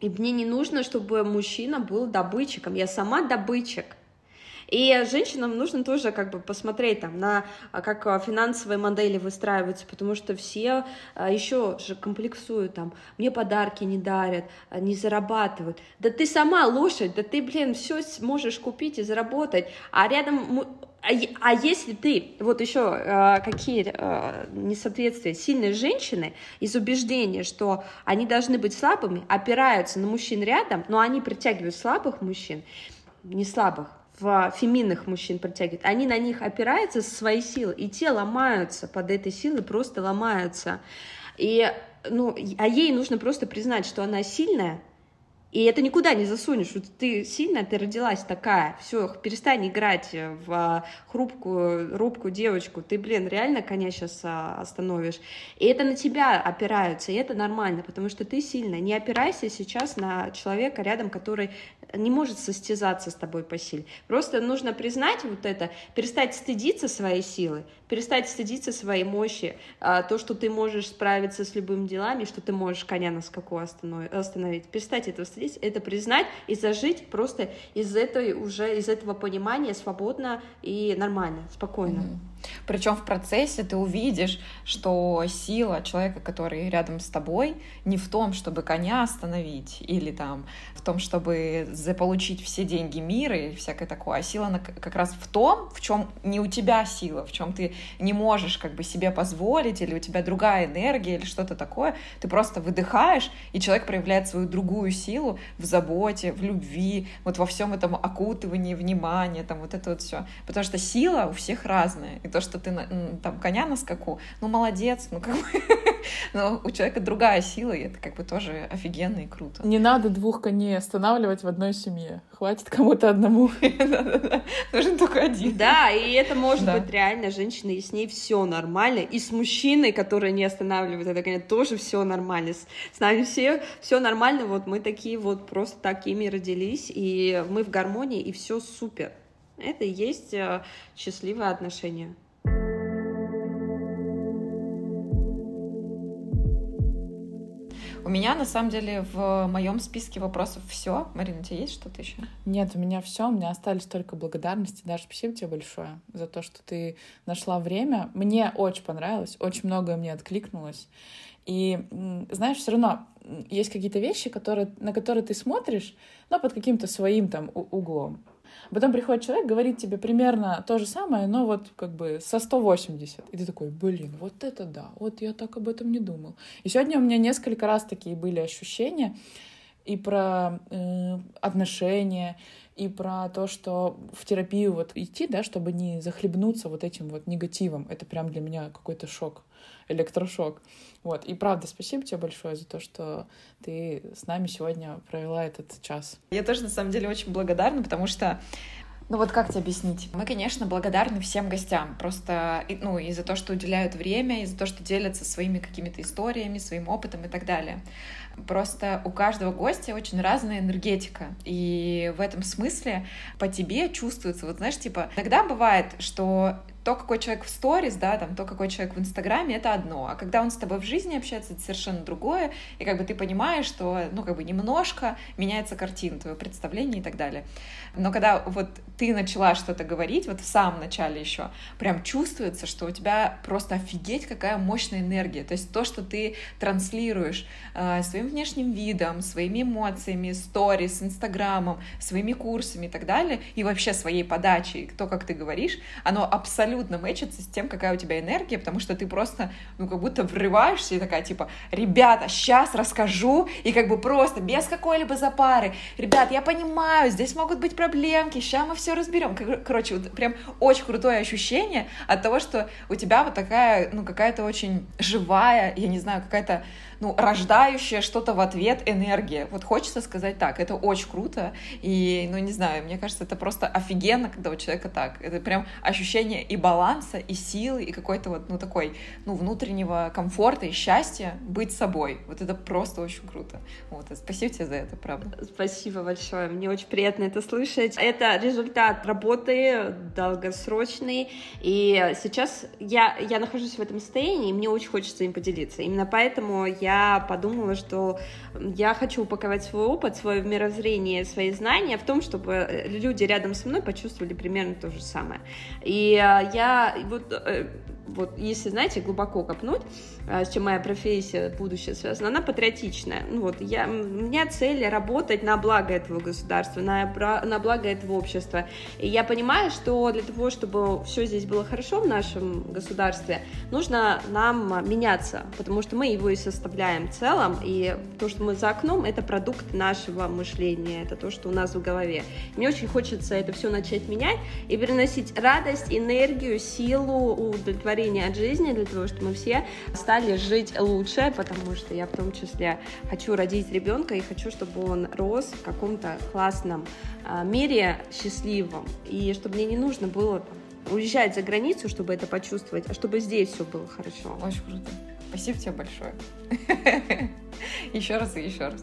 и мне не нужно, чтобы мужчина был добытчиком. Я сама добытчик. И женщинам нужно тоже как бы посмотреть там на а, как а, финансовые модели выстраиваются, потому что все а, еще же комплексуют там, мне подарки не дарят, не зарабатывают. Да ты сама лошадь, да ты, блин, все можешь купить и заработать, а рядом а, если ты, вот еще какие э, несоответствия, сильные женщины из убеждения, что они должны быть слабыми, опираются на мужчин рядом, но они притягивают слабых мужчин, не слабых, в феминных мужчин притягивает, они на них опираются со своей силы, и те ломаются под этой силой, просто ломаются. И, ну, а ей нужно просто признать, что она сильная, и это никуда не засунешь. Вот ты сильная, ты родилась такая. Все, перестань играть в хрупкую, робкую девочку. Ты, блин, реально коня сейчас а, остановишь. И это на тебя опираются, и это нормально, потому что ты сильная. Не опирайся сейчас на человека рядом, который не может состязаться с тобой по силе. Просто нужно признать вот это, перестать стыдиться своей силы, перестать стыдиться своей мощи, а, то, что ты можешь справиться с любыми делами, что ты можешь коня на скаку остановить. Перестать этого стыдиться, это признать и зажить просто из этой уже из этого понимания свободно и нормально, спокойно. Mm-hmm. Причем в процессе ты увидишь, что сила человека, который рядом с тобой, не в том, чтобы коня остановить, или там в том, чтобы заполучить все деньги мира и всякое такое, а сила как раз в том, в чем не у тебя сила, в чем ты не можешь как бы себе позволить, или у тебя другая энергия, или что-то такое. Ты просто выдыхаешь, и человек проявляет свою другую силу в заботе, в любви, вот во всем этом окутывании внимания, там вот это вот все. Потому что сила у всех разная и то, что ты там коня на скаку, ну молодец, ну как бы, но у человека другая сила, и это как бы тоже офигенно и круто. Не надо двух коней останавливать в одной семье, хватит кому-то одному. Нужен только один. Да, и это может быть реально женщина, и с ней все нормально, и с мужчиной, который не останавливает это коня, тоже все нормально, с нами все все нормально, вот мы такие вот просто такими родились, и мы в гармонии, и все супер. Это и есть э, счастливые отношения. У меня на самом деле в моем списке вопросов все. Марина, у тебя есть что-то еще? Нет, у меня все. У меня остались только благодарности. Даже спасибо тебе большое за то, что ты нашла время. Мне очень понравилось, очень многое мне откликнулось. И знаешь, все равно есть какие-то вещи, которые, на которые ты смотришь, но под каким-то своим там углом. Потом приходит человек, говорит тебе примерно то же самое, но вот как бы со 180. И ты такой, блин, вот это да, вот я так об этом не думал. И сегодня у меня несколько раз такие были ощущения и про э, отношения, и про то, что в терапию вот идти, да, чтобы не захлебнуться вот этим вот негативом. Это прям для меня какой-то шок. Электрошок. Вот. И правда, спасибо тебе большое за то, что ты с нами сегодня провела этот час. Я тоже, на самом деле, очень благодарна, потому что ну вот как тебе объяснить? Мы, конечно, благодарны всем гостям, просто ну, и за то, что уделяют время, и за то, что делятся своими какими-то историями, своим опытом и так далее. Просто у каждого гостя очень разная энергетика, и в этом смысле по тебе чувствуется, вот знаешь, типа, иногда бывает, что то, какой человек в сторис, да, там, то, какой человек в Инстаграме, это одно, а когда он с тобой в жизни общается, это совершенно другое, и как бы ты понимаешь, что, ну, как бы немножко меняется картина, твое представление и так далее. Но когда вот ты начала что-то говорить, вот в самом начале еще, прям чувствуется, что у тебя просто офигеть, какая мощная энергия, то есть то, что ты транслируешь э, своим внешним видом, своими эмоциями, сторис, инстаграмом, своими курсами и так далее, и вообще своей подачей, то, как ты говоришь, оно абсолютно абсолютно мэчится с тем, какая у тебя энергия, потому что ты просто, ну, как будто врываешься и такая, типа, ребята, сейчас расскажу, и как бы просто, без какой-либо запары, ребят, я понимаю, здесь могут быть проблемки, сейчас мы все разберем. Короче, вот прям очень крутое ощущение от того, что у тебя вот такая, ну, какая-то очень живая, я не знаю, какая-то ну, рождающая что-то в ответ энергия. Вот хочется сказать так, это очень круто, и, ну, не знаю, мне кажется, это просто офигенно, когда у человека так. Это прям ощущение и баланса, и силы, и какой-то вот, ну, такой, ну, внутреннего комфорта и счастья быть собой. Вот это просто очень круто. Вот, спасибо тебе за это, правда. Спасибо большое, мне очень приятно это слышать. Это результат работы долгосрочный, и сейчас я, я нахожусь в этом состоянии, и мне очень хочется им поделиться. Именно поэтому я я подумала, что я хочу упаковать свой опыт, свое мировоззрение, свои знания в том, чтобы э, люди рядом со мной почувствовали примерно то же самое. И э, я вот э, вот если, знаете, глубоко копнуть, а, с чем моя профессия будущее связана, она патриотичная. Ну, вот, я, у меня цель работать на благо этого государства, на, на благо этого общества. И я понимаю, что для того, чтобы все здесь было хорошо в нашем государстве, нужно нам меняться, потому что мы его и составляем в целом, и то, что мы за окном, это продукт нашего мышления, это то, что у нас в голове. Мне очень хочется это все начать менять и переносить радость, энергию, силу, удовлетворение удовлетворение от жизни, для того, чтобы мы все стали жить лучше, потому что я в том числе хочу родить ребенка и хочу, чтобы он рос в каком-то классном а, мире счастливом, и чтобы мне не нужно было уезжать за границу, чтобы это почувствовать, а чтобы здесь все было хорошо. Очень круто. Спасибо тебе большое. Еще раз и еще раз.